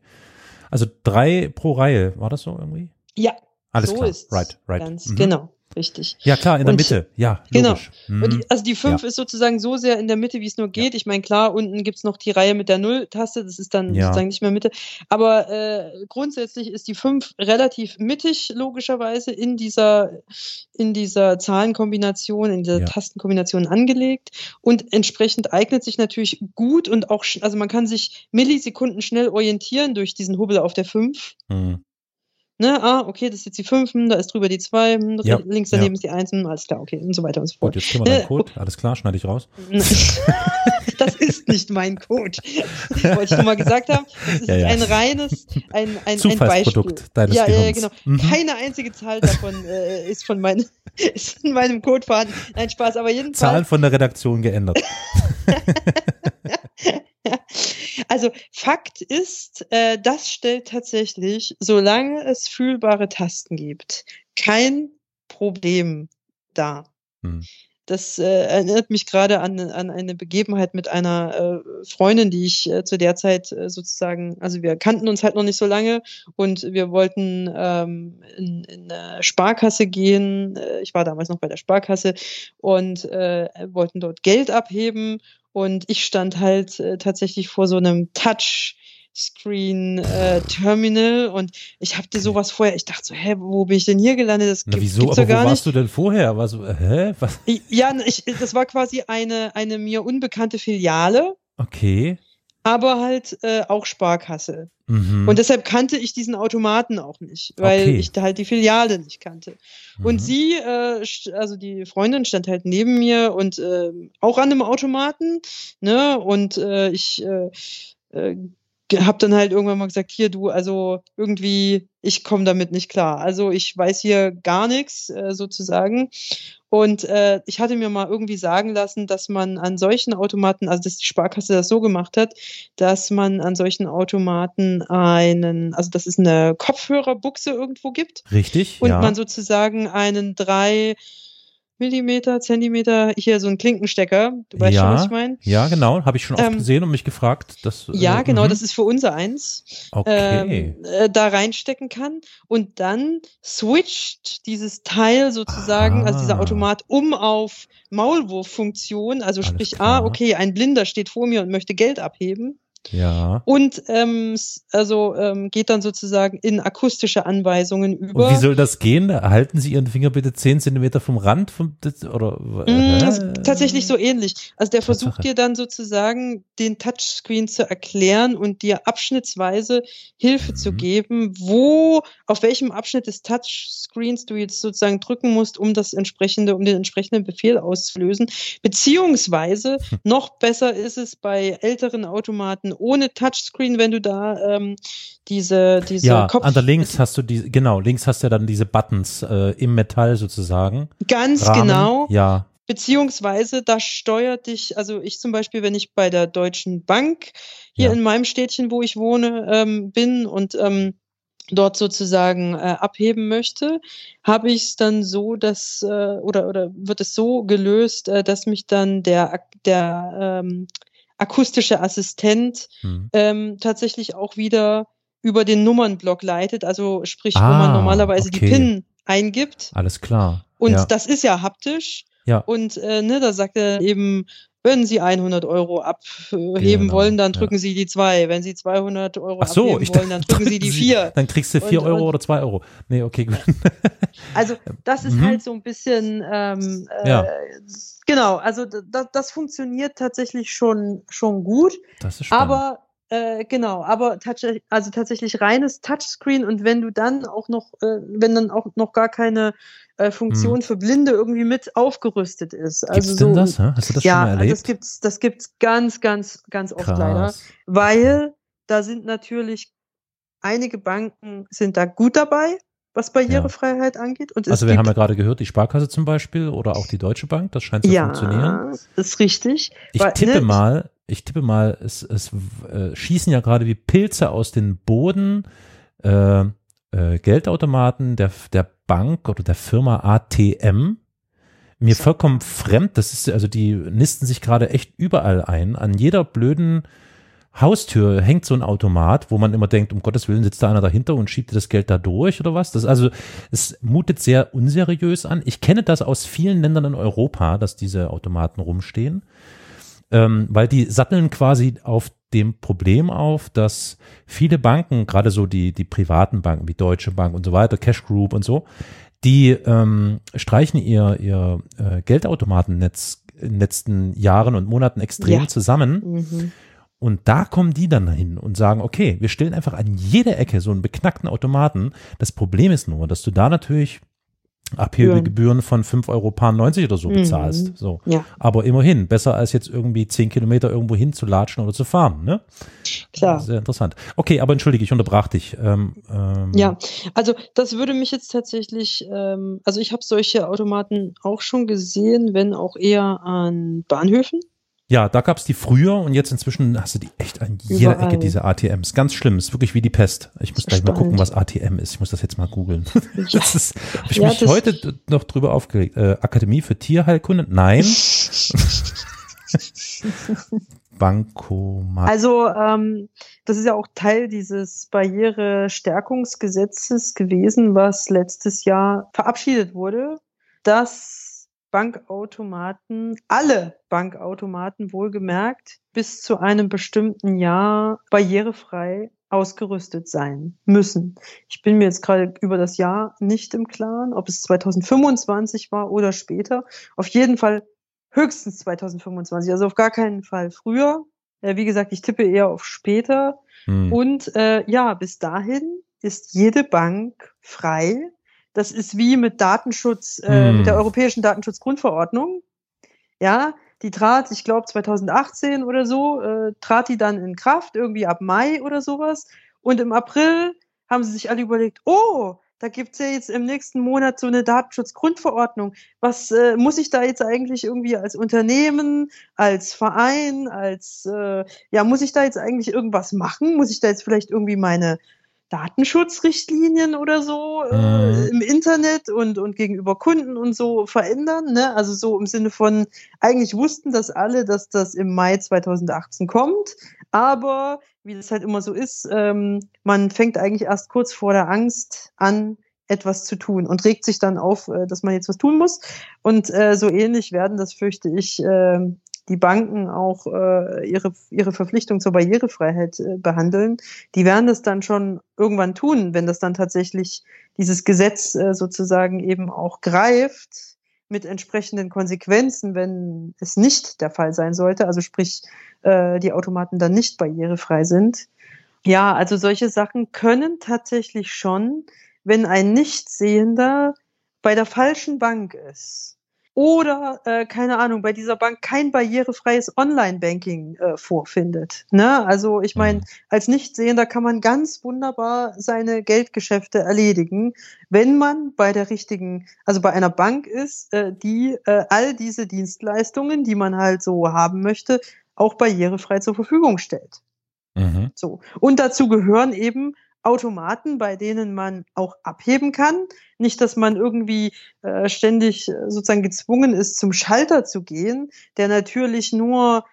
Also drei pro Reihe, war das so irgendwie? Ja, Alles so klar. ist right, right. ganz Mhm. genau, richtig. Ja, klar, in der Und- Mitte. Ja, genau. logisch. Mhm. Und die, also die 5 ist sozusagen so sehr in der Mitte, wie es nur geht. Ich meine, klar, unten gibt's noch die Reihe mit der Null-Taste, das ist dann Ja. sozusagen nicht mehr Mitte. Aber äh, grundsätzlich ist die 5 relativ mittig, logischerweise, in dieser, in dieser Zahlenkombination, in dieser Ja. Tastenkombination angelegt. Und entsprechend eignet sich natürlich gut und auch, also man kann sich Millisekunden schnell orientieren durch diesen Hubbel auf der 5. Mhm. Ne, ah, okay, das ist jetzt die 5, da ist drüber die 2, Ja, links daneben ja. ist die 1, alles klar, okay, und so weiter und so Gut, fort. jetzt kriegen wir deinen Äh, Code. Alles klar, schneide ich raus. Das ist nicht mein Code. Wollte ich nur mal gesagt haben. Das ist Ja, ein reines, ein, ein, ein Beispiel. deines ja, ja, genau. Mhm. Keine einzige Zahl davon äh, ist von meinem, ist in meinem Code vorhanden. Nein, Spaß, aber jedenfalls. Zahlen von der Redaktion geändert. Also Fakt ist, äh, das stellt tatsächlich, solange es fühlbare Tasten gibt, kein Problem dar. Hm. Das äh, erinnert mich gerade an, an eine Begebenheit mit einer äh, Freundin, die ich äh, zu der Zeit äh, sozusagen, also wir kannten uns halt noch nicht so lange und wir wollten ähm, in, in eine Sparkasse gehen. Äh, ich war damals noch bei der Sparkasse und äh, wollten dort Geld abheben und ich stand halt äh, tatsächlich vor so einem Touch. Touchscreen-Terminal äh, und ich hatte sowas vorher. Ich dachte so, hä, wo bin ich denn hier gelandet? Das Na, wieso? Aber wo gar warst nicht. du denn vorher? War so, hä? Was? Ja, ich, das war quasi eine, eine mir unbekannte Filiale. Okay. Aber halt äh, auch Sparkasse. Mhm. Und deshalb kannte ich diesen Automaten auch nicht, weil Okay. ich halt die Filiale nicht kannte. Und Mhm. sie, äh, also die Freundin stand halt neben mir und äh, auch an einem Automaten, ne? Und äh, ich äh, äh, habe dann halt irgendwann mal gesagt, hier du, also irgendwie, ich komme damit nicht klar. Also ich weiß hier gar nichts äh, sozusagen. Und äh, ich hatte mir mal irgendwie sagen lassen, dass man an solchen Automaten, also dass die Sparkasse das so gemacht hat, dass man an solchen Automaten einen, also dass es eine Kopfhörerbuchse irgendwo gibt Richtig, und ja. man sozusagen einen drei Millimeter, Zentimeter, hier so einen Klinkenstecker, du weißt schon, Ja. was ich meine? ja, genau. Habe ich schon oft Ähm, gesehen und mich gefragt. Dass, Ja, äh, genau, mhm. das ist für unser eins. Okay. Ähm, äh, da reinstecken kann und dann switcht dieses Teil sozusagen, also dieser Ah. Automat, um auf Maulwurffunktion, also Alles sprich, klar. ah, okay, ein Blinder steht vor mir und möchte Geld abheben. Ja. Und ähm, also ähm, geht dann sozusagen in akustische Anweisungen über. Und wie soll das gehen? Halten Sie Ihren Finger bitte 10 Zentimeter vom Rand vom, oder? Mm, ist tatsächlich so ähnlich. Also der Tatsache. versucht dir dann sozusagen den Touchscreen zu erklären und dir abschnittsweise Hilfe zu Mhm. geben, wo, auf welchem Abschnitt des Touchscreens du jetzt sozusagen drücken musst, um das entsprechende, um den entsprechenden Befehl auszulösen. Beziehungsweise noch besser ist es bei älteren Automaten ohne Touchscreen, wenn du da ähm, diese, diese Ja, Kopf an der links hast du die, genau, links hast du ja dann diese Buttons äh, im Metall sozusagen. ganz Rahmen. genau. Ja, Beziehungsweise da steuert dich, also ich zum Beispiel, wenn ich bei der Deutschen Bank hier Ja. in meinem Städtchen, wo ich wohne, ähm, bin und ähm, dort sozusagen äh, abheben möchte, habe ich es dann so, dass äh, oder oder wird es so gelöst, äh, dass mich dann der der ähm, akustische Assistent hm. ähm, tatsächlich auch wieder über den Nummernblock leitet, also sprich, wo Ah, man normalerweise okay. die PIN eingibt. alles klar. Und ja. das ist ja haptisch. Ja. Und äh, ne, da sagt er eben, wenn Sie 100 Euro abheben Genau, wollen, dann ja. drücken Sie die 2. Wenn Sie 200 Euro Ach so, abheben ich wollen, dann drücken Sie die 4. Dann kriegst du 4 Und- Euro und- oder 2 Euro. Nee, okay, gut. Also das ist Mhm. halt so ein bisschen, ähm, äh, Ja. genau, also das, das funktioniert tatsächlich schon, schon gut. Das ist spannend. Aber äh, genau, aber touch, also tatsächlich reines Touchscreen und wenn du dann auch noch, äh, wenn dann auch noch gar keine äh, Funktion für Blinde irgendwie mit aufgerüstet ist. Hm. Gibt's Also denn so, das? Hä? Hast du das ja, schon mal also erlebt? das gibt's, das gibt's ganz, ganz, ganz oft leider, Krass. weil da sind natürlich einige Banken sind da gut dabei, was Barrierefreiheit angeht. Und Also wir haben ja gerade gehört, die Sparkasse zum Beispiel oder auch die Deutsche Bank, das scheint zu funktionieren. ja, ist richtig. Ich Weil, tippe ne, mal, ich tippe mal, es, es äh, schießen ja gerade wie Pilze aus den Boden äh, äh, Geldautomaten der, der Bank oder der Firma ATM. Mir vollkommen fremd, das ist, also die nisten sich gerade echt überall ein. An jeder blöden Haustür hängt so ein Automat, wo man immer denkt, um Gottes Willen sitzt da einer dahinter und schiebt das Geld da durch oder was. Das also, es mutet sehr unseriös an. Ich kenne das aus vielen Ländern in Europa, dass diese Automaten rumstehen ähm, weil die satteln quasi auf dem Problem auf, dass viele Banken, gerade so die, die privaten Banken wie Deutsche Bank und so weiter, Cash Group und so, die ähm, streichen ihr, ihr äh, Geldautomatennetz in den letzten Jahren und Monaten extrem Ja. zusammen. Mhm. Und da kommen die dann hin und sagen, okay, wir stellen einfach an jeder Ecke so einen beknackten Automaten. Das Problem ist nur, dass du da natürlich Abhebegebühren von 5,90 Euro oder so Mhm. bezahlst. So. Ja, Aber immerhin, besser als jetzt irgendwie zehn Kilometer irgendwo hin zu latschen oder zu fahren, ne? klar. Sehr interessant. Okay, aber entschuldige, ich unterbrach dich. Ähm, ähm, Ja, also das würde mich jetzt tatsächlich, ähm, also ich habe solche Automaten auch schon gesehen, wenn auch eher an Bahnhöfen. Ja, da gab's die früher und jetzt inzwischen hast du die echt an jeder Überall. Ecke, diese ATMs. Ganz schlimm, ist wirklich wie die Pest. Ich muss gleich mal Spannend. gucken, was ATM ist. Ich muss das jetzt mal googeln. Ja. Das ist, hab ich Ja, mich heute noch drüber aufgeregt. Äh, Akademie für Tierheilkunde? Nein. Bankomat. Also ähm, das ist ja auch Teil dieses Barrierestärkungsgesetzes gewesen, was letztes Jahr verabschiedet wurde, dass Bankautomaten, alle Bankautomaten wohlgemerkt, bis zu einem bestimmten Jahr barrierefrei ausgerüstet sein müssen. Ich bin mir jetzt gerade über das Jahr nicht im Klaren, ob es 2025 war oder später. Auf jeden Fall höchstens 2025, also auf gar keinen Fall früher. Äh, wie gesagt, ich tippe eher auf später. Hm. Und äh, ja, bis dahin ist jede Bank frei. Das ist wie mit Datenschutz, äh, hm. mit der Europäischen Datenschutzgrundverordnung. Ja, die trat, ich glaube 2018 oder so, äh, trat die dann in Kraft, irgendwie ab Mai oder sowas. Und im April haben sie sich alle überlegt, oh, da gibt's ja jetzt im nächsten Monat so eine Datenschutzgrundverordnung. Was äh, muss ich da jetzt eigentlich irgendwie als Unternehmen, als Verein, als äh, ja, muss ich da jetzt eigentlich irgendwas machen? Muss ich da jetzt vielleicht irgendwie meine Datenschutzrichtlinien oder so äh, mhm. im Internet und, und gegenüber Kunden und so verändern. Ne? Also so im Sinne von, eigentlich wussten das alle, dass das im Mai 2018 kommt, aber wie das halt immer so ist, ähm, man fängt eigentlich erst kurz vor der Angst an, etwas zu tun und regt sich dann auf, äh, dass man jetzt was tun muss. Und äh, so ähnlich werden das, fürchte ich, äh, die Banken auch äh, ihre, ihre Verpflichtung zur Barrierefreiheit äh, behandeln, die werden das dann schon irgendwann tun, wenn das dann tatsächlich dieses Gesetz äh, sozusagen eben auch greift mit entsprechenden Konsequenzen, wenn es nicht der Fall sein sollte, also sprich äh, die Automaten dann nicht barrierefrei sind. Ja, also solche Sachen können tatsächlich schon, wenn ein Nichtsehender bei der falschen Bank ist oder äh, keine Ahnung bei dieser Bank kein barrierefreies Online-Banking äh, vorfindet. Ne? Also ich meine, mhm. als Nichtsehender kann man ganz wunderbar seine Geldgeschäfte erledigen, wenn man bei der richtigen, also bei einer Bank ist, äh, die äh, all diese Dienstleistungen, die man halt so haben möchte, auch barrierefrei zur Verfügung stellt. Mhm. So und dazu gehören eben Automaten, bei denen man auch abheben kann. Nicht, dass man irgendwie äh, ständig äh, sozusagen gezwungen ist, zum Schalter zu gehen, der natürlich nur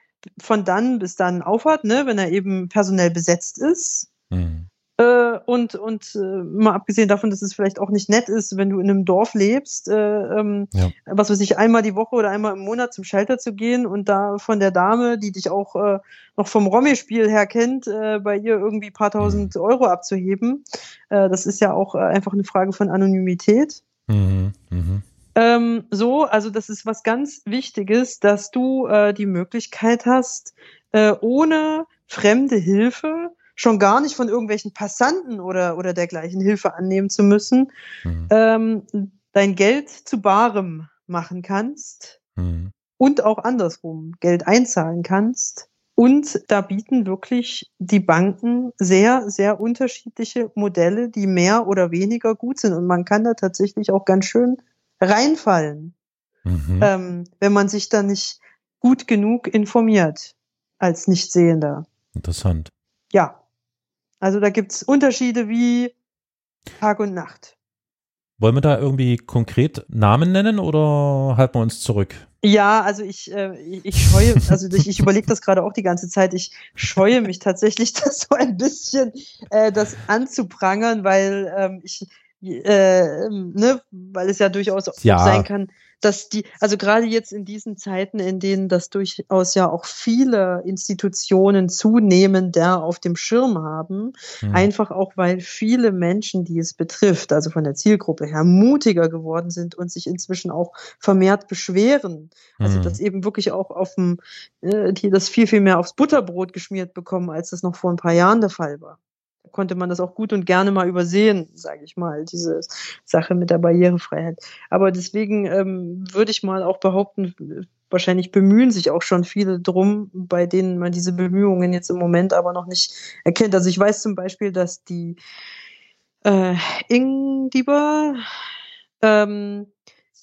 von dann bis dann aufhat, ne, wenn er eben personell besetzt ist. Mhm. Äh, und und äh, mal abgesehen davon, dass es vielleicht auch nicht nett ist, wenn du in einem Dorf lebst, äh, ähm, ja. was weiß ich, einmal die Woche oder einmal im Monat zum Schalter zu gehen und da von der Dame, die dich auch äh, noch vom Romy-Spiel her kennt, äh, bei ihr irgendwie paar tausend mhm. Euro abzuheben. Äh, das ist ja auch äh, einfach eine Frage von Anonymität. Mhm. Mhm. Ähm, so, also das ist was ganz Wichtiges, dass du äh, die Möglichkeit hast, äh, ohne fremde Hilfe schon gar nicht von irgendwelchen Passanten oder, oder dergleichen Hilfe annehmen zu müssen, mhm. ähm, dein Geld zu barem machen kannst mhm. und auch andersrum Geld einzahlen kannst. Und da bieten wirklich die Banken sehr, sehr unterschiedliche Modelle, die mehr oder weniger gut sind. Und man kann da tatsächlich auch ganz schön reinfallen, mhm. ähm, wenn man sich da nicht gut genug informiert als Nichtsehender. Interessant. Ja, also da gibt's Unterschiede wie Tag und Nacht. Wollen wir da irgendwie konkret Namen nennen oder halten wir uns zurück? Ja, also ich, äh, ich scheue, also ich, ich überlege das gerade auch die ganze Zeit. Ich scheue mich tatsächlich, das so ein bisschen äh, das anzuprangern, weil ähm, ich, äh, ne, weil es ja durchaus ja. sein kann, dass die, also gerade jetzt in diesen Zeiten, in denen das durchaus ja auch viele Institutionen zunehmender auf dem Schirm haben, mhm. einfach auch weil viele Menschen, die es betrifft, also von der Zielgruppe her, mutiger geworden sind und sich inzwischen auch vermehrt beschweren. Also mhm. dass eben wirklich auch auf dem, äh, die das viel, viel mehr aufs Butterbrot geschmiert bekommen, als das noch vor ein paar Jahren der Fall war konnte man das auch gut und gerne mal übersehen, sage ich mal, diese Sache mit der Barrierefreiheit. Aber deswegen ähm, würde ich mal auch behaupten, wahrscheinlich bemühen sich auch schon viele drum, bei denen man diese Bemühungen jetzt im Moment aber noch nicht erkennt. Also ich weiß zum Beispiel, dass die äh, Ingdiber ähm,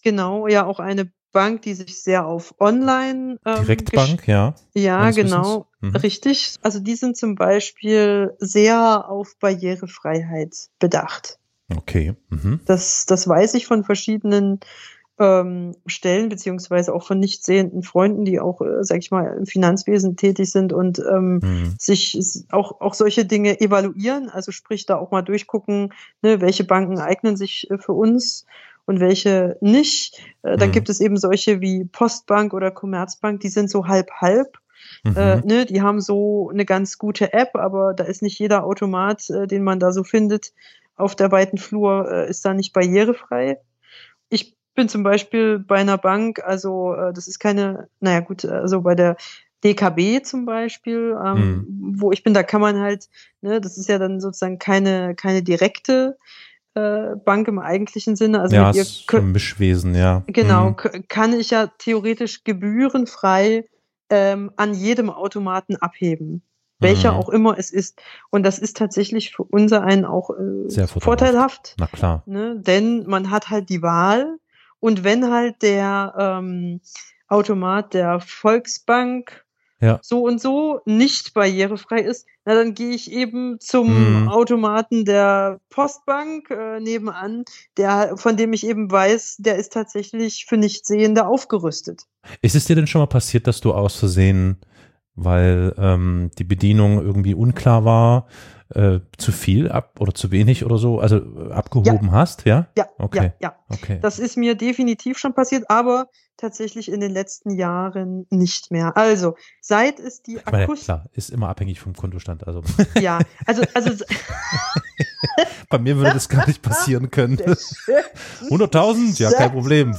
genau ja auch eine Bank, die sich sehr auf Online. Ähm, Direktbank, ja. Ja, genau, mhm. richtig. Also die sind zum Beispiel sehr auf Barrierefreiheit bedacht. Okay. Mhm. Das, das weiß ich von verschiedenen ähm, Stellen, beziehungsweise auch von nicht sehenden Freunden, die auch, äh, sag ich mal, im Finanzwesen tätig sind und ähm, mhm. sich auch, auch solche Dinge evaluieren, also sprich da auch mal durchgucken, ne, welche Banken eignen sich äh, für uns und welche nicht. Äh, dann mhm. gibt es eben solche wie Postbank oder Commerzbank, die sind so halb halb. Mhm. Äh, ne, die haben so eine ganz gute App, aber da ist nicht jeder Automat, äh, den man da so findet, auf der weiten Flur, äh, ist da nicht barrierefrei. Ich bin zum Beispiel bei einer Bank, also äh, das ist keine, naja gut, also bei der DKB zum Beispiel, ähm, wo ich bin, da kann man halt, ne, das ist ja dann sozusagen keine, keine direkte äh, Bank im eigentlichen Sinne. Also ja, mit ihr ist ein Mischwesen, ja. Genau, Mhm. kann ich ja theoretisch gebührenfrei ähm, an jedem Automaten abheben. Welcher Mhm. auch immer es ist. Und das ist tatsächlich für unser einen auch äh, Sehr vorteilhaft. vorteilhaft, Na klar. ne? denn man hat halt die Wahl. Und wenn halt der ähm, Automat der Volksbank Ja. so und so nicht barrierefrei ist, na dann gehe ich eben zum Mhm. Automaten der Postbank äh, nebenan, der von dem ich eben weiß, der ist tatsächlich für Nichtsehende aufgerüstet. Ist es dir denn schon mal passiert, dass du aus Versehen, weil ähm, die Bedienung irgendwie unklar war, äh, zu viel ab oder zu wenig oder so, also äh, abgehoben hast, ja? Ja, Okay. ja, ja. Okay. Das ist mir definitiv schon passiert, aber tatsächlich in den letzten Jahren nicht mehr. Also, seit es die Akustik, klar, ist immer abhängig vom Kontostand. Also ja, also, also, bei mir würde das gar nicht passieren können. Sehr schön. 100.000? Ja, kein Problem.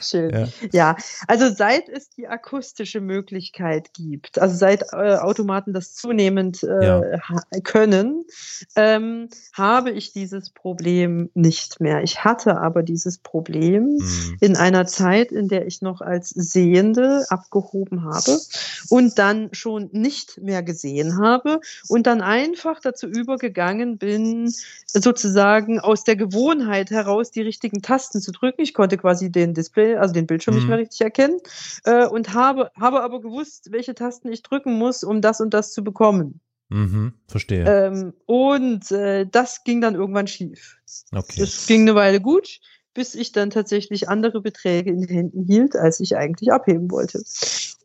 Schön. Ja. Ja. also seit es die akustische Möglichkeit gibt, also seit äh, Automaten das zunehmend äh, Ja. können, ähm, habe ich dieses Problem nicht mehr. Ich hatte aber dieses Problem Hm. in einer Zeit, in der ich noch als Sehende abgehoben habe und dann schon nicht mehr gesehen habe und dann einfach dazu übergegangen bin, sozusagen aus der Gewohnheit heraus die richtigen Tasten zu drücken. Ich konnte quasi den Display, also den Bildschirm nicht Mhm. mehr richtig erkennen äh, und habe, habe aber gewusst, welche Tasten ich drücken muss, um das und das zu bekommen. Mhm, verstehe. Ähm, und äh, das ging dann irgendwann schief. Okay. Das ging eine Weile gut, bis ich dann tatsächlich andere Beträge in den Händen hielt, als ich eigentlich abheben wollte.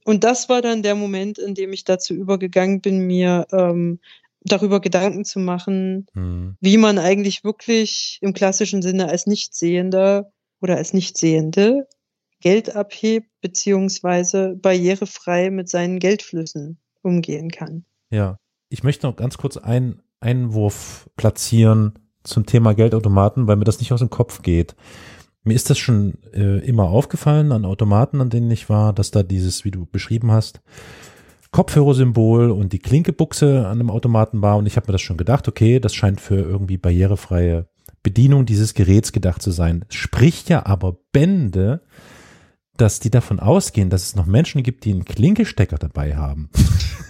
Und das war dann der Moment, in dem ich dazu übergegangen bin, mir ähm, darüber Gedanken zu machen, Hm. wie man eigentlich wirklich im klassischen Sinne als Nichtsehender oder als Nichtsehende Geld abhebt, beziehungsweise barrierefrei mit seinen Geldflüssen umgehen kann. Ja, ich möchte noch ganz kurz einen Einwurf platzieren zum Thema Geldautomaten, weil mir das nicht aus dem Kopf geht. Mir ist das schon äh, immer aufgefallen an Automaten, an denen ich war, dass da dieses, wie du beschrieben hast, Kopfhörersymbol und die Klinkebuchse an dem Automaten war und ich habe mir das schon gedacht, okay, das scheint für irgendwie barrierefreie Bedienung dieses Geräts gedacht zu sein. Spricht ja aber Bände, dass die davon ausgehen, dass es noch Menschen gibt, die einen Klinkestecker dabei haben.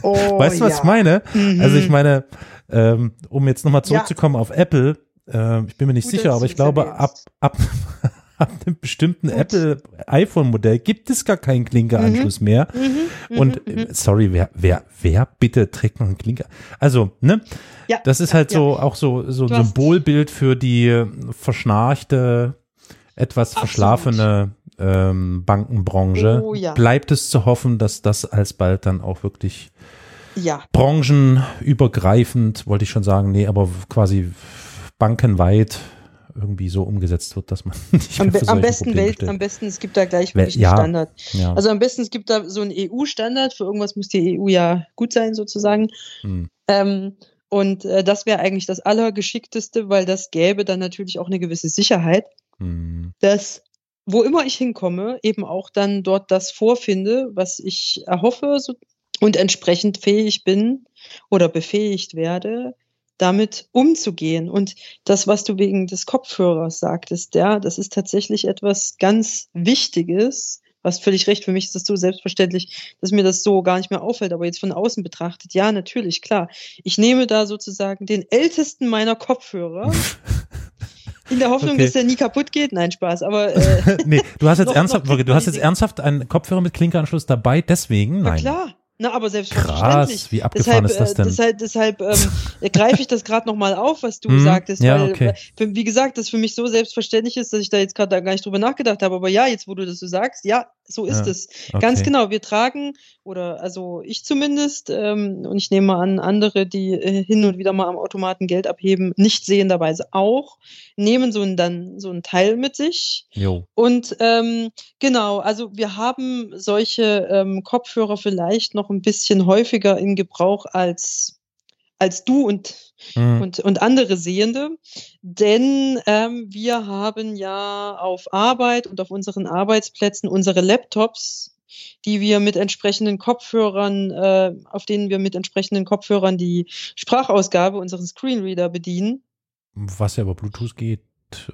Oh, weißt du, was ich meine? Mhm. Also ich meine, ähm, um jetzt nochmal zurückzukommen auf Apple, äh, ich bin mir nicht Gut, sicher, aber ich glaube, ab, ab, ab einem bestimmten Gut. Apple iPhone-Modell gibt es gar keinen Klinkeanschluss mehr. Mhm, Und mhm, äh, sorry, wer, wer, wer bitte trägt noch einen Klinker? Also, ne? Ja, Das ist ja, halt ja. so auch so, so ein Symbolbild für die verschnarchte, etwas Absolut. verschlafene ähm, Bankenbranche. Oh ja. Bleibt es zu hoffen, dass das alsbald dann auch wirklich Ja, branchenübergreifend, wollte ich schon sagen, nee, aber quasi bankenweit irgendwie so umgesetzt wird, dass man nicht am, am besten Welt, am besten, es gibt da gleich wirklich ja. einen Standard. Ja. Also am besten, es gibt da so einen EU-Standard, für irgendwas muss die EU ja gut sein, sozusagen. Hm. Ähm, und äh, das wäre eigentlich das Allergeschickteste, weil das gäbe dann natürlich auch eine gewisse Sicherheit, Hm. dass wo immer ich hinkomme, eben auch dann dort das vorfinde, was ich erhoffe und entsprechend fähig bin oder befähigt werde, damit umzugehen. Und das, was du wegen des Kopfhörers sagtest, ja, das ist tatsächlich etwas ganz Wichtiges. Was völlig recht, für mich ist das so selbstverständlich, dass mir das so gar nicht mehr auffällt, aber jetzt von außen betrachtet, ja, natürlich, klar. Ich nehme da sozusagen den ältesten meiner Kopfhörer, in der Hoffnung, Okay. dass der nie kaputt geht. Nein, Spaß, aber äh, nee, du hast jetzt Noch- ernsthaft, noch du hast jetzt ernsthaft einen Kopfhörer mit Klinkeranschluss dabei, deswegen? na Nein. klar. Na, aber selbstverständlich. Krass, wie abgefahren deshalb, ist das äh, denn? Deshalb, deshalb ähm, greife ich das gerade nochmal auf, was du Mhm, sagtest. ja, weil, okay. weil, wie gesagt, das für mich so selbstverständlich ist, dass ich da jetzt gerade gar nicht drüber nachgedacht habe. Aber ja, jetzt wo du das so sagst, ja, so ist Ja, es. Ganz okay. genau. Wir tragen, oder also ich zumindest, ähm, und ich nehme an, andere, die äh, hin und wieder mal am Automaten Geld abheben, nicht sehenderweise auch, nehmen so ein, dann so ein Teil mit sich. Jo. Und ähm, genau, also wir haben solche ähm, Kopfhörer vielleicht noch ein bisschen häufiger in Gebrauch als als du und, Mhm. und, und andere Sehende. Denn ähm, wir haben ja auf Arbeit und auf unseren Arbeitsplätzen unsere Laptops, die wir mit entsprechenden Kopfhörern, äh, auf denen wir mit entsprechenden Kopfhörern die Sprachausgabe, unseren Screenreader bedienen. Was ja über Bluetooth geht.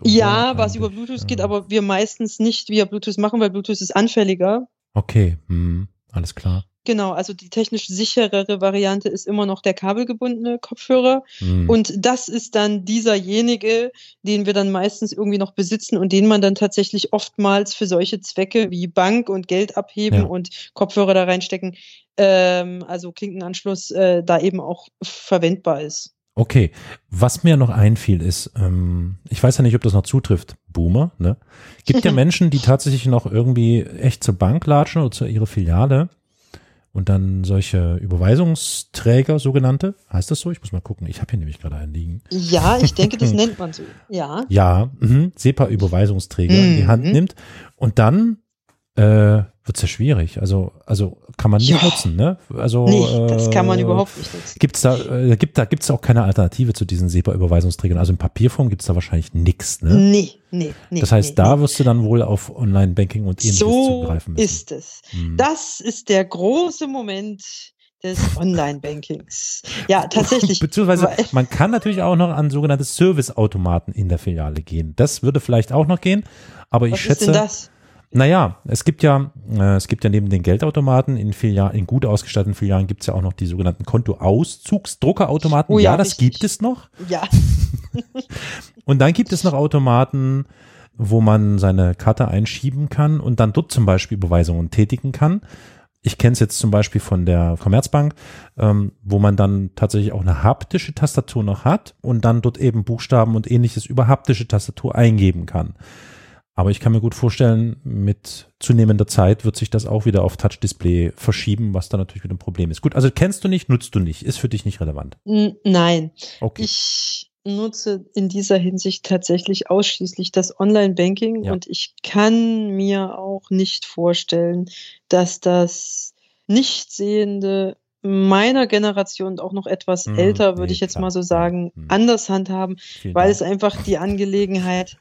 Ja, was über Bluetooth geht, aber wir meistens nicht via Bluetooth machen, weil Bluetooth ist anfälliger. Okay, hm, alles klar. Genau, also die technisch sicherere Variante ist immer noch der kabelgebundene Kopfhörer. Hm. Und das ist dann dieserjenige, den wir dann meistens irgendwie noch besitzen und den man dann tatsächlich oftmals für solche Zwecke wie Bank und Geld abheben Ja. und Kopfhörer da reinstecken, ähm, also Klinkenanschluss, äh, da eben auch verwendbar ist. Okay, was mir noch einfiel ist, ähm, ich weiß ja nicht, ob das noch zutrifft, Boomer, ne? Gibt ja Menschen, die tatsächlich noch irgendwie echt zur Bank latschen oder zu ihrer Filiale und dann solche Überweisungsträger, sogenannte, heißt das so? Ich muss mal gucken, ich habe hier nämlich gerade einen liegen. Ja, ich denke, das nennt man so. Ja. Ja, mhm, SEPA-Überweisungsträger in die Mhm. Hand nimmt und dann äh, wird's ja schwierig. Also, also kann man nicht Ja. nutzen, ne? Also Nee, das kann man äh, überhaupt nicht nutzen. Gibt's da, äh, gibt, da gibt's auch keine Alternative zu diesen SEPA-Überweisungsträgern. Also in Papierform gibt's da wahrscheinlich nix, ne? Nee, nee, nee. Das heißt, nee, da nee. wirst du dann wohl auf Online-Banking und ähnliches so zugreifen müssen. ist es. Hm. Das ist der große Moment des Online-Bankings. Ja, tatsächlich. Beziehungsweise man kann natürlich auch noch an sogenannte Serviceautomaten in der Filiale gehen. Das würde vielleicht auch noch gehen, aber ich Was ist schätze, denn das? Naja, es gibt ja, äh, es gibt ja neben den Geldautomaten in Filialen, in gut ausgestatteten Filialen gibt's ja auch noch die sogenannten Kontoauszugsdruckerautomaten. Oh ja, ja, das richtig. gibt es noch. Ja, Und dann gibt es noch Automaten, wo man seine Karte einschieben kann und dann dort zum Beispiel Überweisungen tätigen kann. Ich kenne es jetzt zum Beispiel von der Commerzbank, ähm, wo man dann tatsächlich auch eine haptische Tastatur noch hat und dann dort eben Buchstaben und ähnliches über haptische Tastatur eingeben kann. Aber ich kann mir gut vorstellen, mit zunehmender Zeit wird sich das auch wieder auf Touch-Display verschieben, was dann natürlich wieder ein Problem ist. Gut, also kennst du nicht, nutzt du nicht, ist für dich nicht relevant. Nein. Okay. Ich nutze in dieser Hinsicht tatsächlich ausschließlich das Online-Banking Ja. und ich kann mir auch nicht vorstellen, dass das Nichtsehende meiner Generation und auch noch etwas Hm, älter, würde nee, ich jetzt klar. mal so sagen, Hm. anders handhaben, Vielen weil Dank. es einfach die Angelegenheit,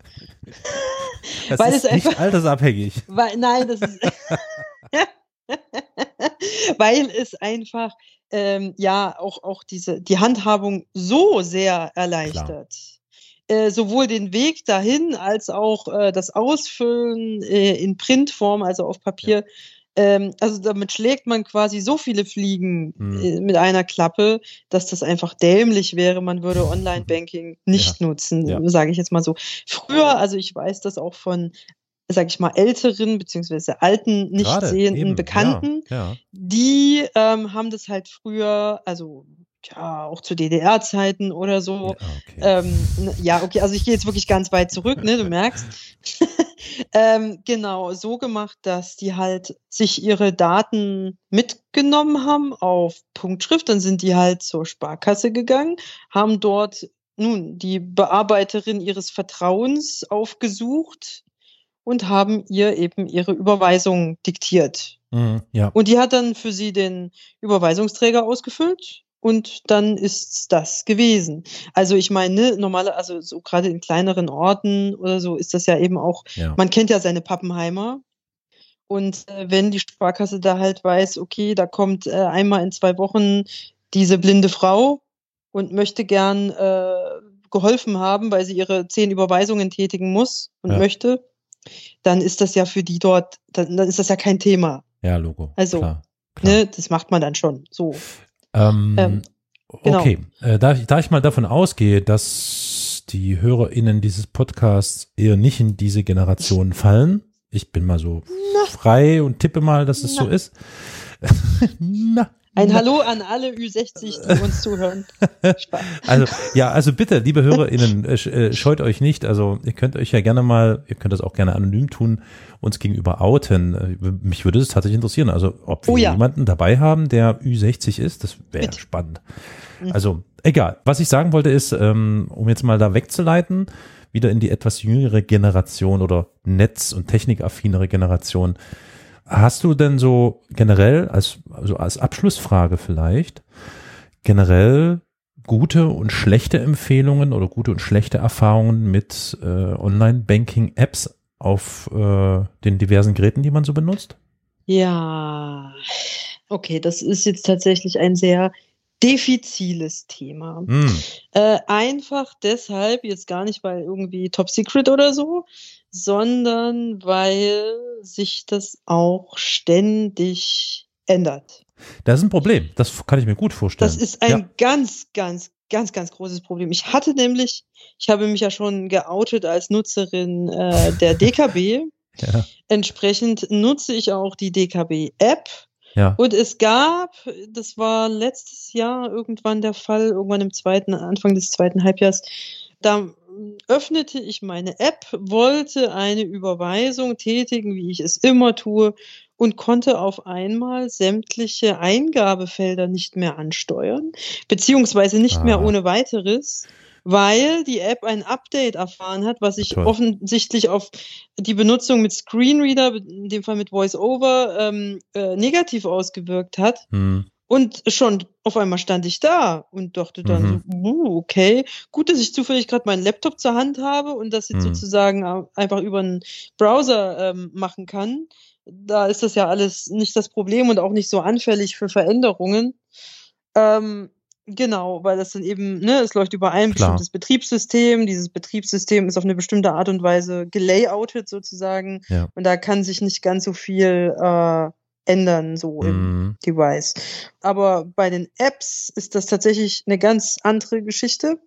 das weil ist es nicht einfach- altersabhängig. weil, nein, das ist, weil es einfach, ähm, ja, auch, auch diese, die Handhabung so sehr erleichtert. Äh, sowohl den Weg dahin als auch äh, das Ausfüllen äh, in Printform, also auf Papier. Ähm, also damit schlägt man quasi so viele Fliegen Mhm. äh, mit einer Klappe, dass das einfach dämlich wäre. Man würde Online-Banking nicht nutzen, Ja. sage ich jetzt mal so. Früher, also ich weiß das auch von, sage ich mal, älteren beziehungsweise alten, nicht Gerade, sehenden eben, Bekannten, Ja, ja. die ähm, haben das halt früher, also ja, auch zu DDR-Zeiten oder so, Ja, okay. ähm, n- ja, okay, also ich gehe jetzt wirklich ganz weit zurück, ne, du merkst. ähm, genau, so gemacht, dass die halt sich ihre Daten mitgenommen haben auf Punktschrift, dann sind die halt zur Sparkasse gegangen, haben dort nun die Bearbeiterin ihres Vertrauens aufgesucht und haben ihr eben ihre Überweisung diktiert. Mhm, ja. Und die hat dann für sie den Überweisungsträger ausgefüllt und dann ist das gewesen. Also ich meine, normale, also so gerade in kleineren Orten oder so ist das ja eben auch, ja. man kennt ja seine Pappenheimer. Und äh, wenn die Sparkasse da halt weiß, okay, da kommt äh, einmal in zwei Wochen diese blinde Frau und möchte gern äh, geholfen haben, weil sie ihre zehn Überweisungen tätigen muss und Ja. möchte, dann ist das ja für die dort, dann, dann ist das ja kein Thema. ja, Logo. Also, klar, klar. Ne, das macht man dann schon. So. Ähm, Ähm, genau. Okay, äh, da, ich- da ich mal davon ausgehe, dass die HörerInnen dieses Podcasts eher nicht in diese Generation fallen, ich bin mal so frei und tippe mal, dass es so Na. ist. Na, Ein Hallo an alle Ü60, die uns zuhören. Spaß. Also, ja, also bitte, liebe HörerInnen, äh, äh, scheut euch nicht. Also, ihr könnt euch ja gerne mal, ihr könnt das auch gerne anonym tun, uns gegenüber outen. Äh, mich würde es tatsächlich interessieren. Also, ob wir oh ja. jemanden dabei haben, der Ü60 ist, das wäre spannend. Mhm. Also, egal. Was ich sagen wollte ist, ähm, um jetzt mal da wegzuleiten, wieder in die etwas jüngere Generation oder netz- und technikaffinere Generation. Hast du denn so generell, als, also als Abschlussfrage vielleicht, generell gute und schlechte Empfehlungen oder gute und schlechte Erfahrungen mit äh, Online-Banking-Apps auf äh, den diversen Geräten, die man so benutzt? Ja, okay, das ist jetzt tatsächlich ein sehr diffiziles Thema. Mm. Äh, einfach deshalb, jetzt gar nicht, weil irgendwie Top Secret oder so, sondern weil sich das auch ständig ändert. Das ist ein Problem. Das kann ich mir gut vorstellen. Das ist ein ja. ganz, ganz, ganz, ganz großes Problem. Ich hatte nämlich, ich habe mich ja schon geoutet als Nutzerin äh, der DKB. ja. Entsprechend nutze ich auch die DKB-App. Ja. Und es gab, das war letztes Jahr irgendwann der Fall, irgendwann im zweiten, Anfang des zweiten Halbjahres, da öffnete ich meine App, wollte eine Überweisung tätigen, wie ich es immer tue, und konnte auf einmal sämtliche Eingabefelder nicht mehr ansteuern, beziehungsweise nicht ah. mehr ohne weiteres, weil die App ein Update erfahren hat, was sich Toll. offensichtlich auf die Benutzung mit Screenreader, in dem Fall mit VoiceOver, ähm, äh, negativ ausgewirkt hat. Hm. Und schon auf einmal stand ich da und dachte dann mhm. so, uh, okay, gut, dass ich zufällig gerade meinen Laptop zur Hand habe und das jetzt mhm. sozusagen einfach über einen Browser ähm, machen kann. Da ist das ja alles nicht das Problem und auch nicht so anfällig für Veränderungen. Ähm, genau, weil das dann eben, ne, es läuft über ein Klar. bestimmtes Betriebssystem. Dieses Betriebssystem ist auf eine bestimmte Art und Weise gelayoutet sozusagen. Ja. Und da kann sich nicht ganz so viel äh, ändern, so mhm. im Device. Aber bei den Apps ist das tatsächlich eine ganz andere Geschichte.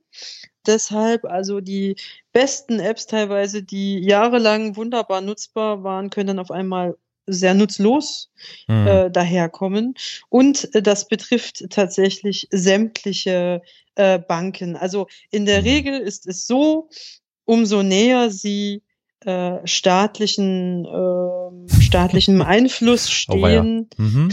Deshalb, also die besten Apps teilweise, die jahrelang wunderbar nutzbar waren, können dann auf einmal sehr nutzlos mhm. äh, daherkommen. Und äh, das betrifft tatsächlich sämtliche äh, Banken. Also in der mhm. Regel ist es so, umso näher sie äh, staatlichen, äh, staatlichem Einfluss stehen, oh, ja. mhm.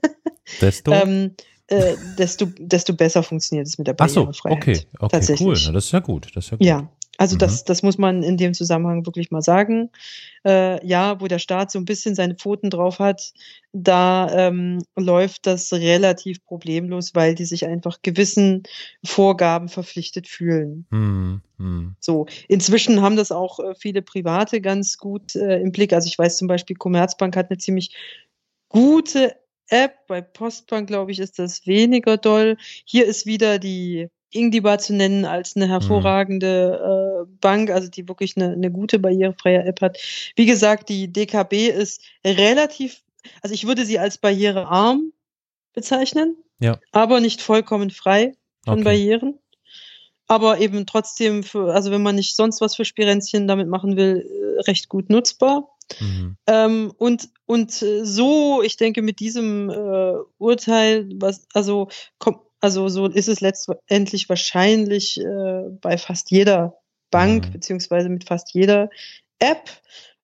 desto? ähm, äh, desto, desto besser funktioniert es mit der Barrierefreiheit. Ach so, okay, okay, cool. Das ist ja gut. Das ist ja, gut. ja, also mhm. das, das muss man in dem Zusammenhang wirklich mal sagen. Äh, ja, wo der Staat so ein bisschen seine Pfoten drauf hat, da ähm, läuft das relativ problemlos, weil die sich einfach gewissen Vorgaben verpflichtet fühlen. Mhm. Mhm. So, inzwischen haben das auch äh, viele Private ganz gut äh, im Blick. Also ich weiß zum Beispiel, Commerzbank hat eine ziemlich gute App. Bei Postbank, glaube ich, ist das weniger doll. Hier ist wieder die Ingdiba zu nennen als eine mhm. hervorragende äh, Bank, also die wirklich eine, eine gute barrierefreie App hat. Wie gesagt, die DKB ist relativ, also ich würde sie als barrierearm bezeichnen, ja. aber nicht vollkommen frei von okay. Barrieren. Aber eben trotzdem, für, also wenn man nicht sonst was für Spirenzchen damit machen will, äh, recht gut nutzbar. Mhm. Ähm, und und äh, so, ich denke, mit diesem äh, Urteil, was also kommt also so ist es letztendlich wahrscheinlich äh, bei fast jeder Bank mhm. beziehungsweise mit fast jeder App,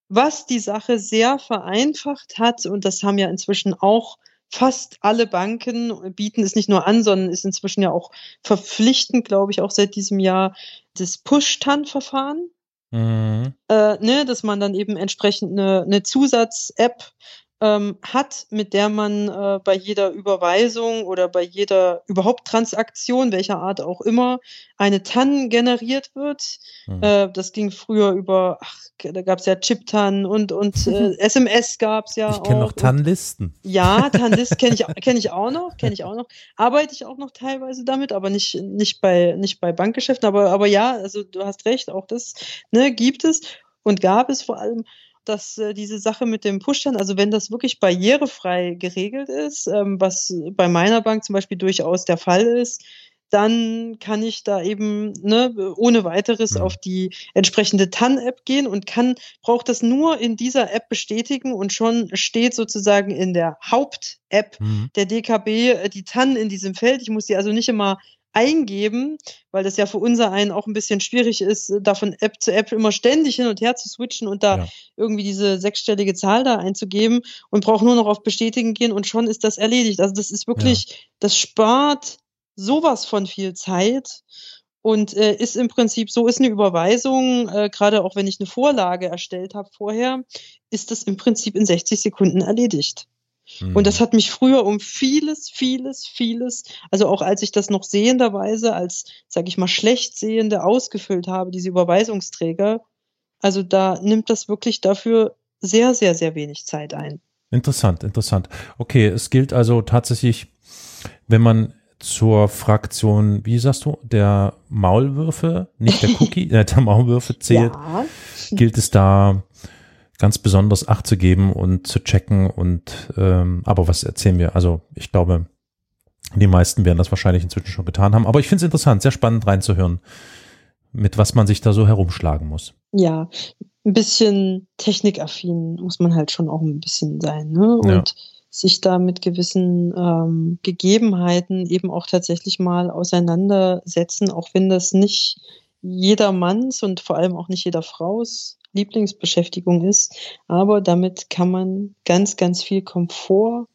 was die Sache sehr vereinfacht hat und das haben ja inzwischen auch fast alle Banken bieten es nicht nur an, sondern ist inzwischen ja auch verpflichtend, glaube ich, auch seit diesem Jahr das Push-TAN-Verfahren. Mhm. Äh, ne, dass man dann eben entsprechend eine, eine Zusatz-App ähm, hat, mit der man äh, bei jeder Überweisung oder bei jeder überhaupt Transaktion, welcher Art auch immer, eine TAN generiert wird. Mhm. Äh, das ging früher über, ach, da gab es ja Chip-TAN und, und äh, SMS gab es ja ich kenne noch TAN-Listen. Ja, TAN-Listen kenne ich, kenn ich auch noch, kenne ich auch noch. Arbeite ich auch noch teilweise damit, aber nicht, nicht, bei, nicht bei Bankgeschäften. Aber, aber ja, also du hast recht, auch das ne, gibt es und gab es vor allem dass äh, diese Sache mit dem Push-Dann, also wenn das wirklich barrierefrei geregelt ist, ähm, was bei meiner Bank zum Beispiel durchaus der Fall ist, dann kann ich da eben ne, ohne weiteres Mhm. auf die entsprechende TAN-App gehen und kann, braucht das nur in dieser App bestätigen und schon steht sozusagen in der Haupt-App Mhm. der DKB äh, die TAN in diesem Feld. Ich muss die also nicht immer eingeben, weil das ja für unser einen auch ein bisschen schwierig ist, da von App zu App immer ständig hin und her zu switchen und da Ja. irgendwie diese sechsstellige Zahl da einzugeben und brauche nur noch auf Bestätigen gehen und schon ist das erledigt. Also das ist wirklich, das spart sowas von viel Zeit und äh, ist im Prinzip so ist eine Überweisung, äh, gerade auch wenn ich eine Vorlage erstellt habe vorher, ist das im Prinzip in 60 Sekunden erledigt. Mhm. Und das hat mich früher um vieles, vieles, vieles, also auch als ich das noch sehenderweise als, sag ich mal, schlecht sehende ausgefüllt habe, diese Überweisungsträger, also da nimmt das wirklich dafür sehr, sehr, sehr wenig Zeit ein. Interessant, interessant. Okay, es gilt also tatsächlich, wenn man zur Fraktion, wie sagst du, der Maulwürfe, nicht der Cookie, äh, der Maulwürfe zählt, Ja, gilt es da ganz besonders Acht zu geben und zu checken und ähm, aber was erzählen wir? Also ich glaube, die meisten werden das wahrscheinlich inzwischen schon getan haben. Aber ich finde es interessant, sehr spannend reinzuhören, mit was man sich da so herumschlagen muss. ja, ein bisschen technikaffin muss man halt schon auch ein bisschen sein, ne? Und Ja. sich da mit gewissen ähm, Gegebenheiten eben auch tatsächlich mal auseinandersetzen, auch wenn das nicht jedermanns und vor allem auch nicht jeder Fraus Lieblingsbeschäftigung ist. Aber damit kann man ganz, ganz viel Komfort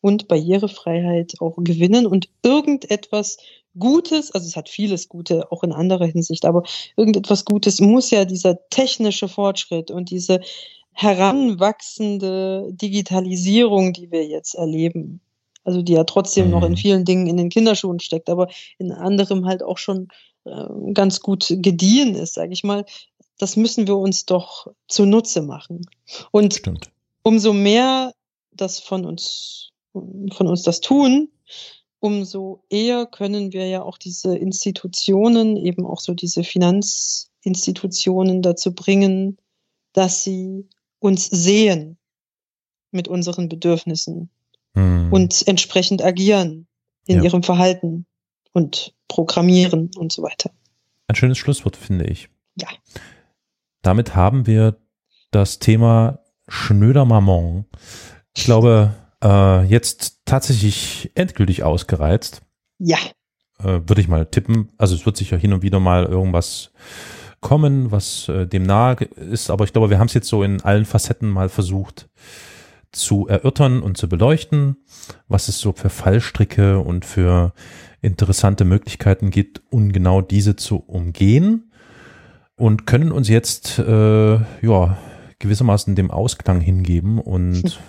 und Barrierefreiheit auch gewinnen und irgendetwas Gutes, also es hat vieles Gute, auch in anderer Hinsicht, aber irgendetwas Gutes muss ja dieser technische Fortschritt und diese heranwachsende Digitalisierung, die wir jetzt erleben, also die ja trotzdem noch in Mhm. vielen Dingen in den Kinderschuhen steckt, aber in anderem halt auch schon äh, ganz gut gediehen ist, sage ich mal, das müssen wir uns doch zunutze machen. Und Stimmt. umso mehr das von uns, von uns das tun, umso eher können wir ja auch diese Institutionen, eben auch so diese Finanzinstitutionen dazu bringen, dass sie uns sehen mit unseren Bedürfnissen Hm. und entsprechend agieren in Ja. ihrem Verhalten und programmieren und so weiter. Ein schönes Schlusswort, finde ich. Ja. Damit haben wir das Thema Schnöder Mammon, ich glaube, äh, jetzt tatsächlich endgültig ausgereizt. Ja, Äh, Würde ich mal tippen. Also es wird sicher hin und wieder mal irgendwas kommen, was äh, dem nahe ist. Aber ich glaube, wir haben es jetzt so in allen Facetten mal versucht zu erörtern und zu beleuchten, was es so für Fallstricke und für interessante Möglichkeiten gibt, um genau diese zu umgehen und können uns jetzt äh, ja gewissermaßen dem Ausklang hingeben und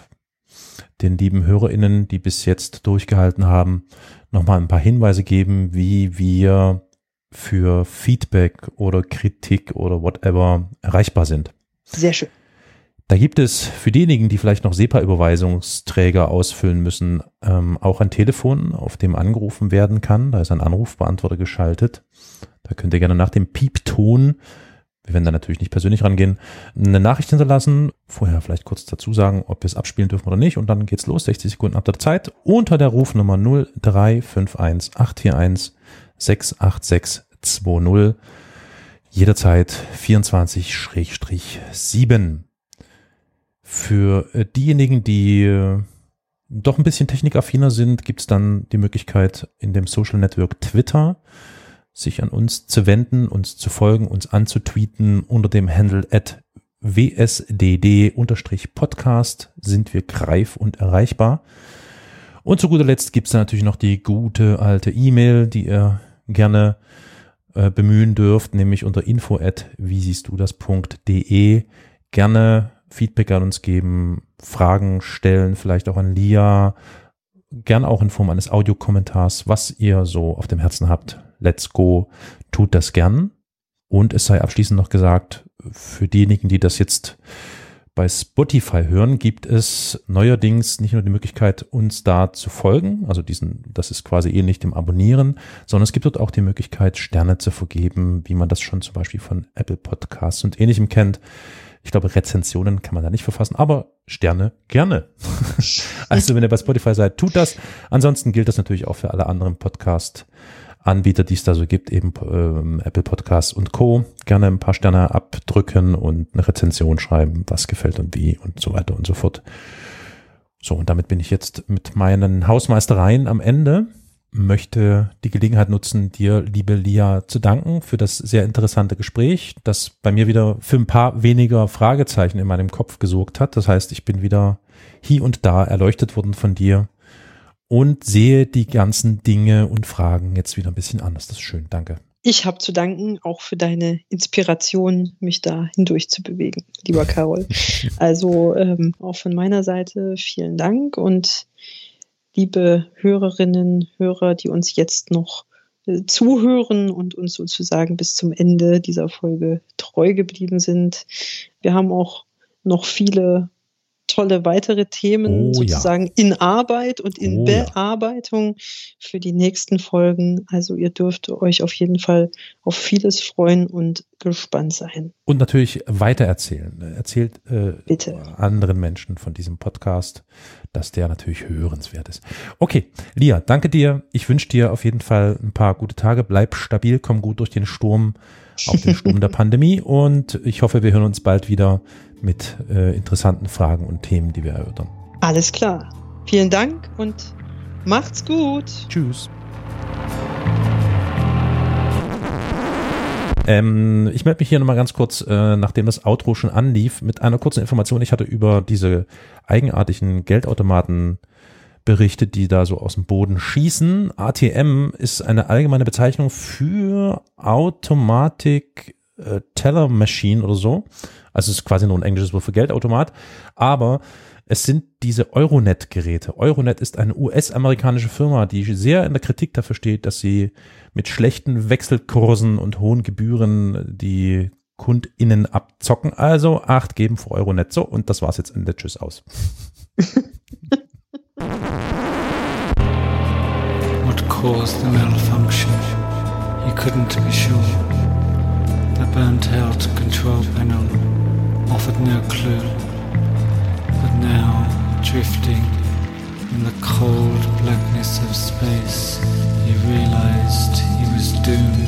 den lieben HörerInnen, die bis jetzt durchgehalten haben, nochmal ein paar Hinweise geben, wie wir für Feedback oder Kritik oder whatever erreichbar sind. sehr schön. Da gibt es für diejenigen, die vielleicht noch SEPA-Überweisungsträger ausfüllen müssen, ähm, auch ein Telefon, auf dem angerufen werden kann. Da ist ein Anrufbeantworter geschaltet. Da könnt ihr gerne nach dem Piepton, wir werden da natürlich nicht persönlich rangehen, eine Nachricht hinterlassen. Vorher vielleicht kurz dazu sagen, ob wir es abspielen dürfen oder nicht. Und dann geht's los, 60 Sekunden ab der Zeit, unter der Rufnummer 0351 841 68620. Jederzeit 24-7. Für äh, diejenigen, die äh, doch ein bisschen technikaffiner sind, gibt es dann die Möglichkeit, in dem Social Network Twitter sich an uns zu wenden, uns zu folgen, uns anzutweeten unter dem Handle at wsdd-podcast sind wir greif und erreichbar. Und zu guter Letzt gibt es natürlich noch die gute alte E-Mail, die ihr gerne äh, bemühen dürft, nämlich unter info at wie siehst du das.de. Gerne Feedback an uns geben, Fragen stellen, vielleicht auch an Lia, gern auch in Form eines Audiokommentars, was ihr so auf dem Herzen habt. Let's go, tut das gern. Und es sei abschließend noch gesagt, für diejenigen, die das jetzt bei Spotify hören, gibt es neuerdings nicht nur die Möglichkeit, uns da zu folgen, also diesen, das ist quasi ähnlich dem Abonnieren, sondern es gibt dort auch die Möglichkeit, Sterne zu vergeben, wie man das schon zum Beispiel von Apple Podcasts und ähnlichem kennt. Ich glaube, Rezensionen kann man da nicht verfassen, aber Sterne gerne. also wenn ihr bei Spotify seid, tut das. Ansonsten gilt das natürlich auch für alle anderen Podcast Anbieter, die es da so gibt, eben ähm, Apple Podcasts und Co. Gerne ein paar Sterne abdrücken und eine Rezension schreiben, was gefällt und wie und so weiter und so fort. So, und damit bin ich jetzt mit meinen Hausmeistereien am Ende. Möchte die Gelegenheit nutzen, dir, liebe Lia, zu danken für das sehr interessante Gespräch, das bei mir wieder für ein paar weniger Fragezeichen in meinem Kopf gesorgt hat. Das heißt, ich bin wieder hier und da erleuchtet worden von dir und sehe die ganzen Dinge und Fragen jetzt wieder ein bisschen anders. Das ist schön. Danke. Ich habe zu danken, auch für deine Inspiration, mich da hindurch zu bewegen, lieber Carol. Also ähm, auch von meiner Seite vielen Dank und liebe Hörerinnen, Hörer, die uns jetzt noch äh, zuhören und uns sozusagen bis zum Ende dieser Folge treu geblieben sind. Wir haben auch noch viele tolle weitere Themen oh, sozusagen ja. in Arbeit und in oh, Bearbeitung für die nächsten Folgen. Also ihr dürft euch auf jeden Fall auf vieles freuen und gespannt sein. Und natürlich weitererzählen. Erzählt äh, Bitte. anderen Menschen von diesem Podcast, dass der natürlich hörenswert ist. Okay, Lia, danke dir. Ich wünsche dir auf jeden Fall ein paar gute Tage. Bleib stabil, komm gut durch den Sturm, auf den Sturm der Pandemie und ich hoffe, wir hören uns bald wieder mit äh, interessanten Fragen und Themen, die wir erörtern. Alles klar. Vielen Dank und macht's gut. Tschüss. Ähm, ich melde mich hier nochmal ganz kurz, äh, nachdem das Outro schon anlief, mit einer kurzen Information. Ich hatte über diese eigenartigen Geldautomaten berichtet, die da so aus dem Boden schießen. ATM ist eine allgemeine Bezeichnung für Automatic äh, Teller Machine oder so. Also es ist quasi nur ein englisches Wort für Geldautomat. Aber es sind diese Euronet-Geräte. Euronet ist eine US-amerikanische Firma, die sehr in der Kritik dafür steht, dass sie mit schlechten Wechselkursen und hohen Gebühren die KundInnen abzocken. Also acht geben für Euronet. So, und das war's jetzt in der Tschüss aus. What caused the malfunction? He couldn't be sure. The burnt out control panel offered no clue. But now, drifting in the cold blackness of space, he realized he was doomed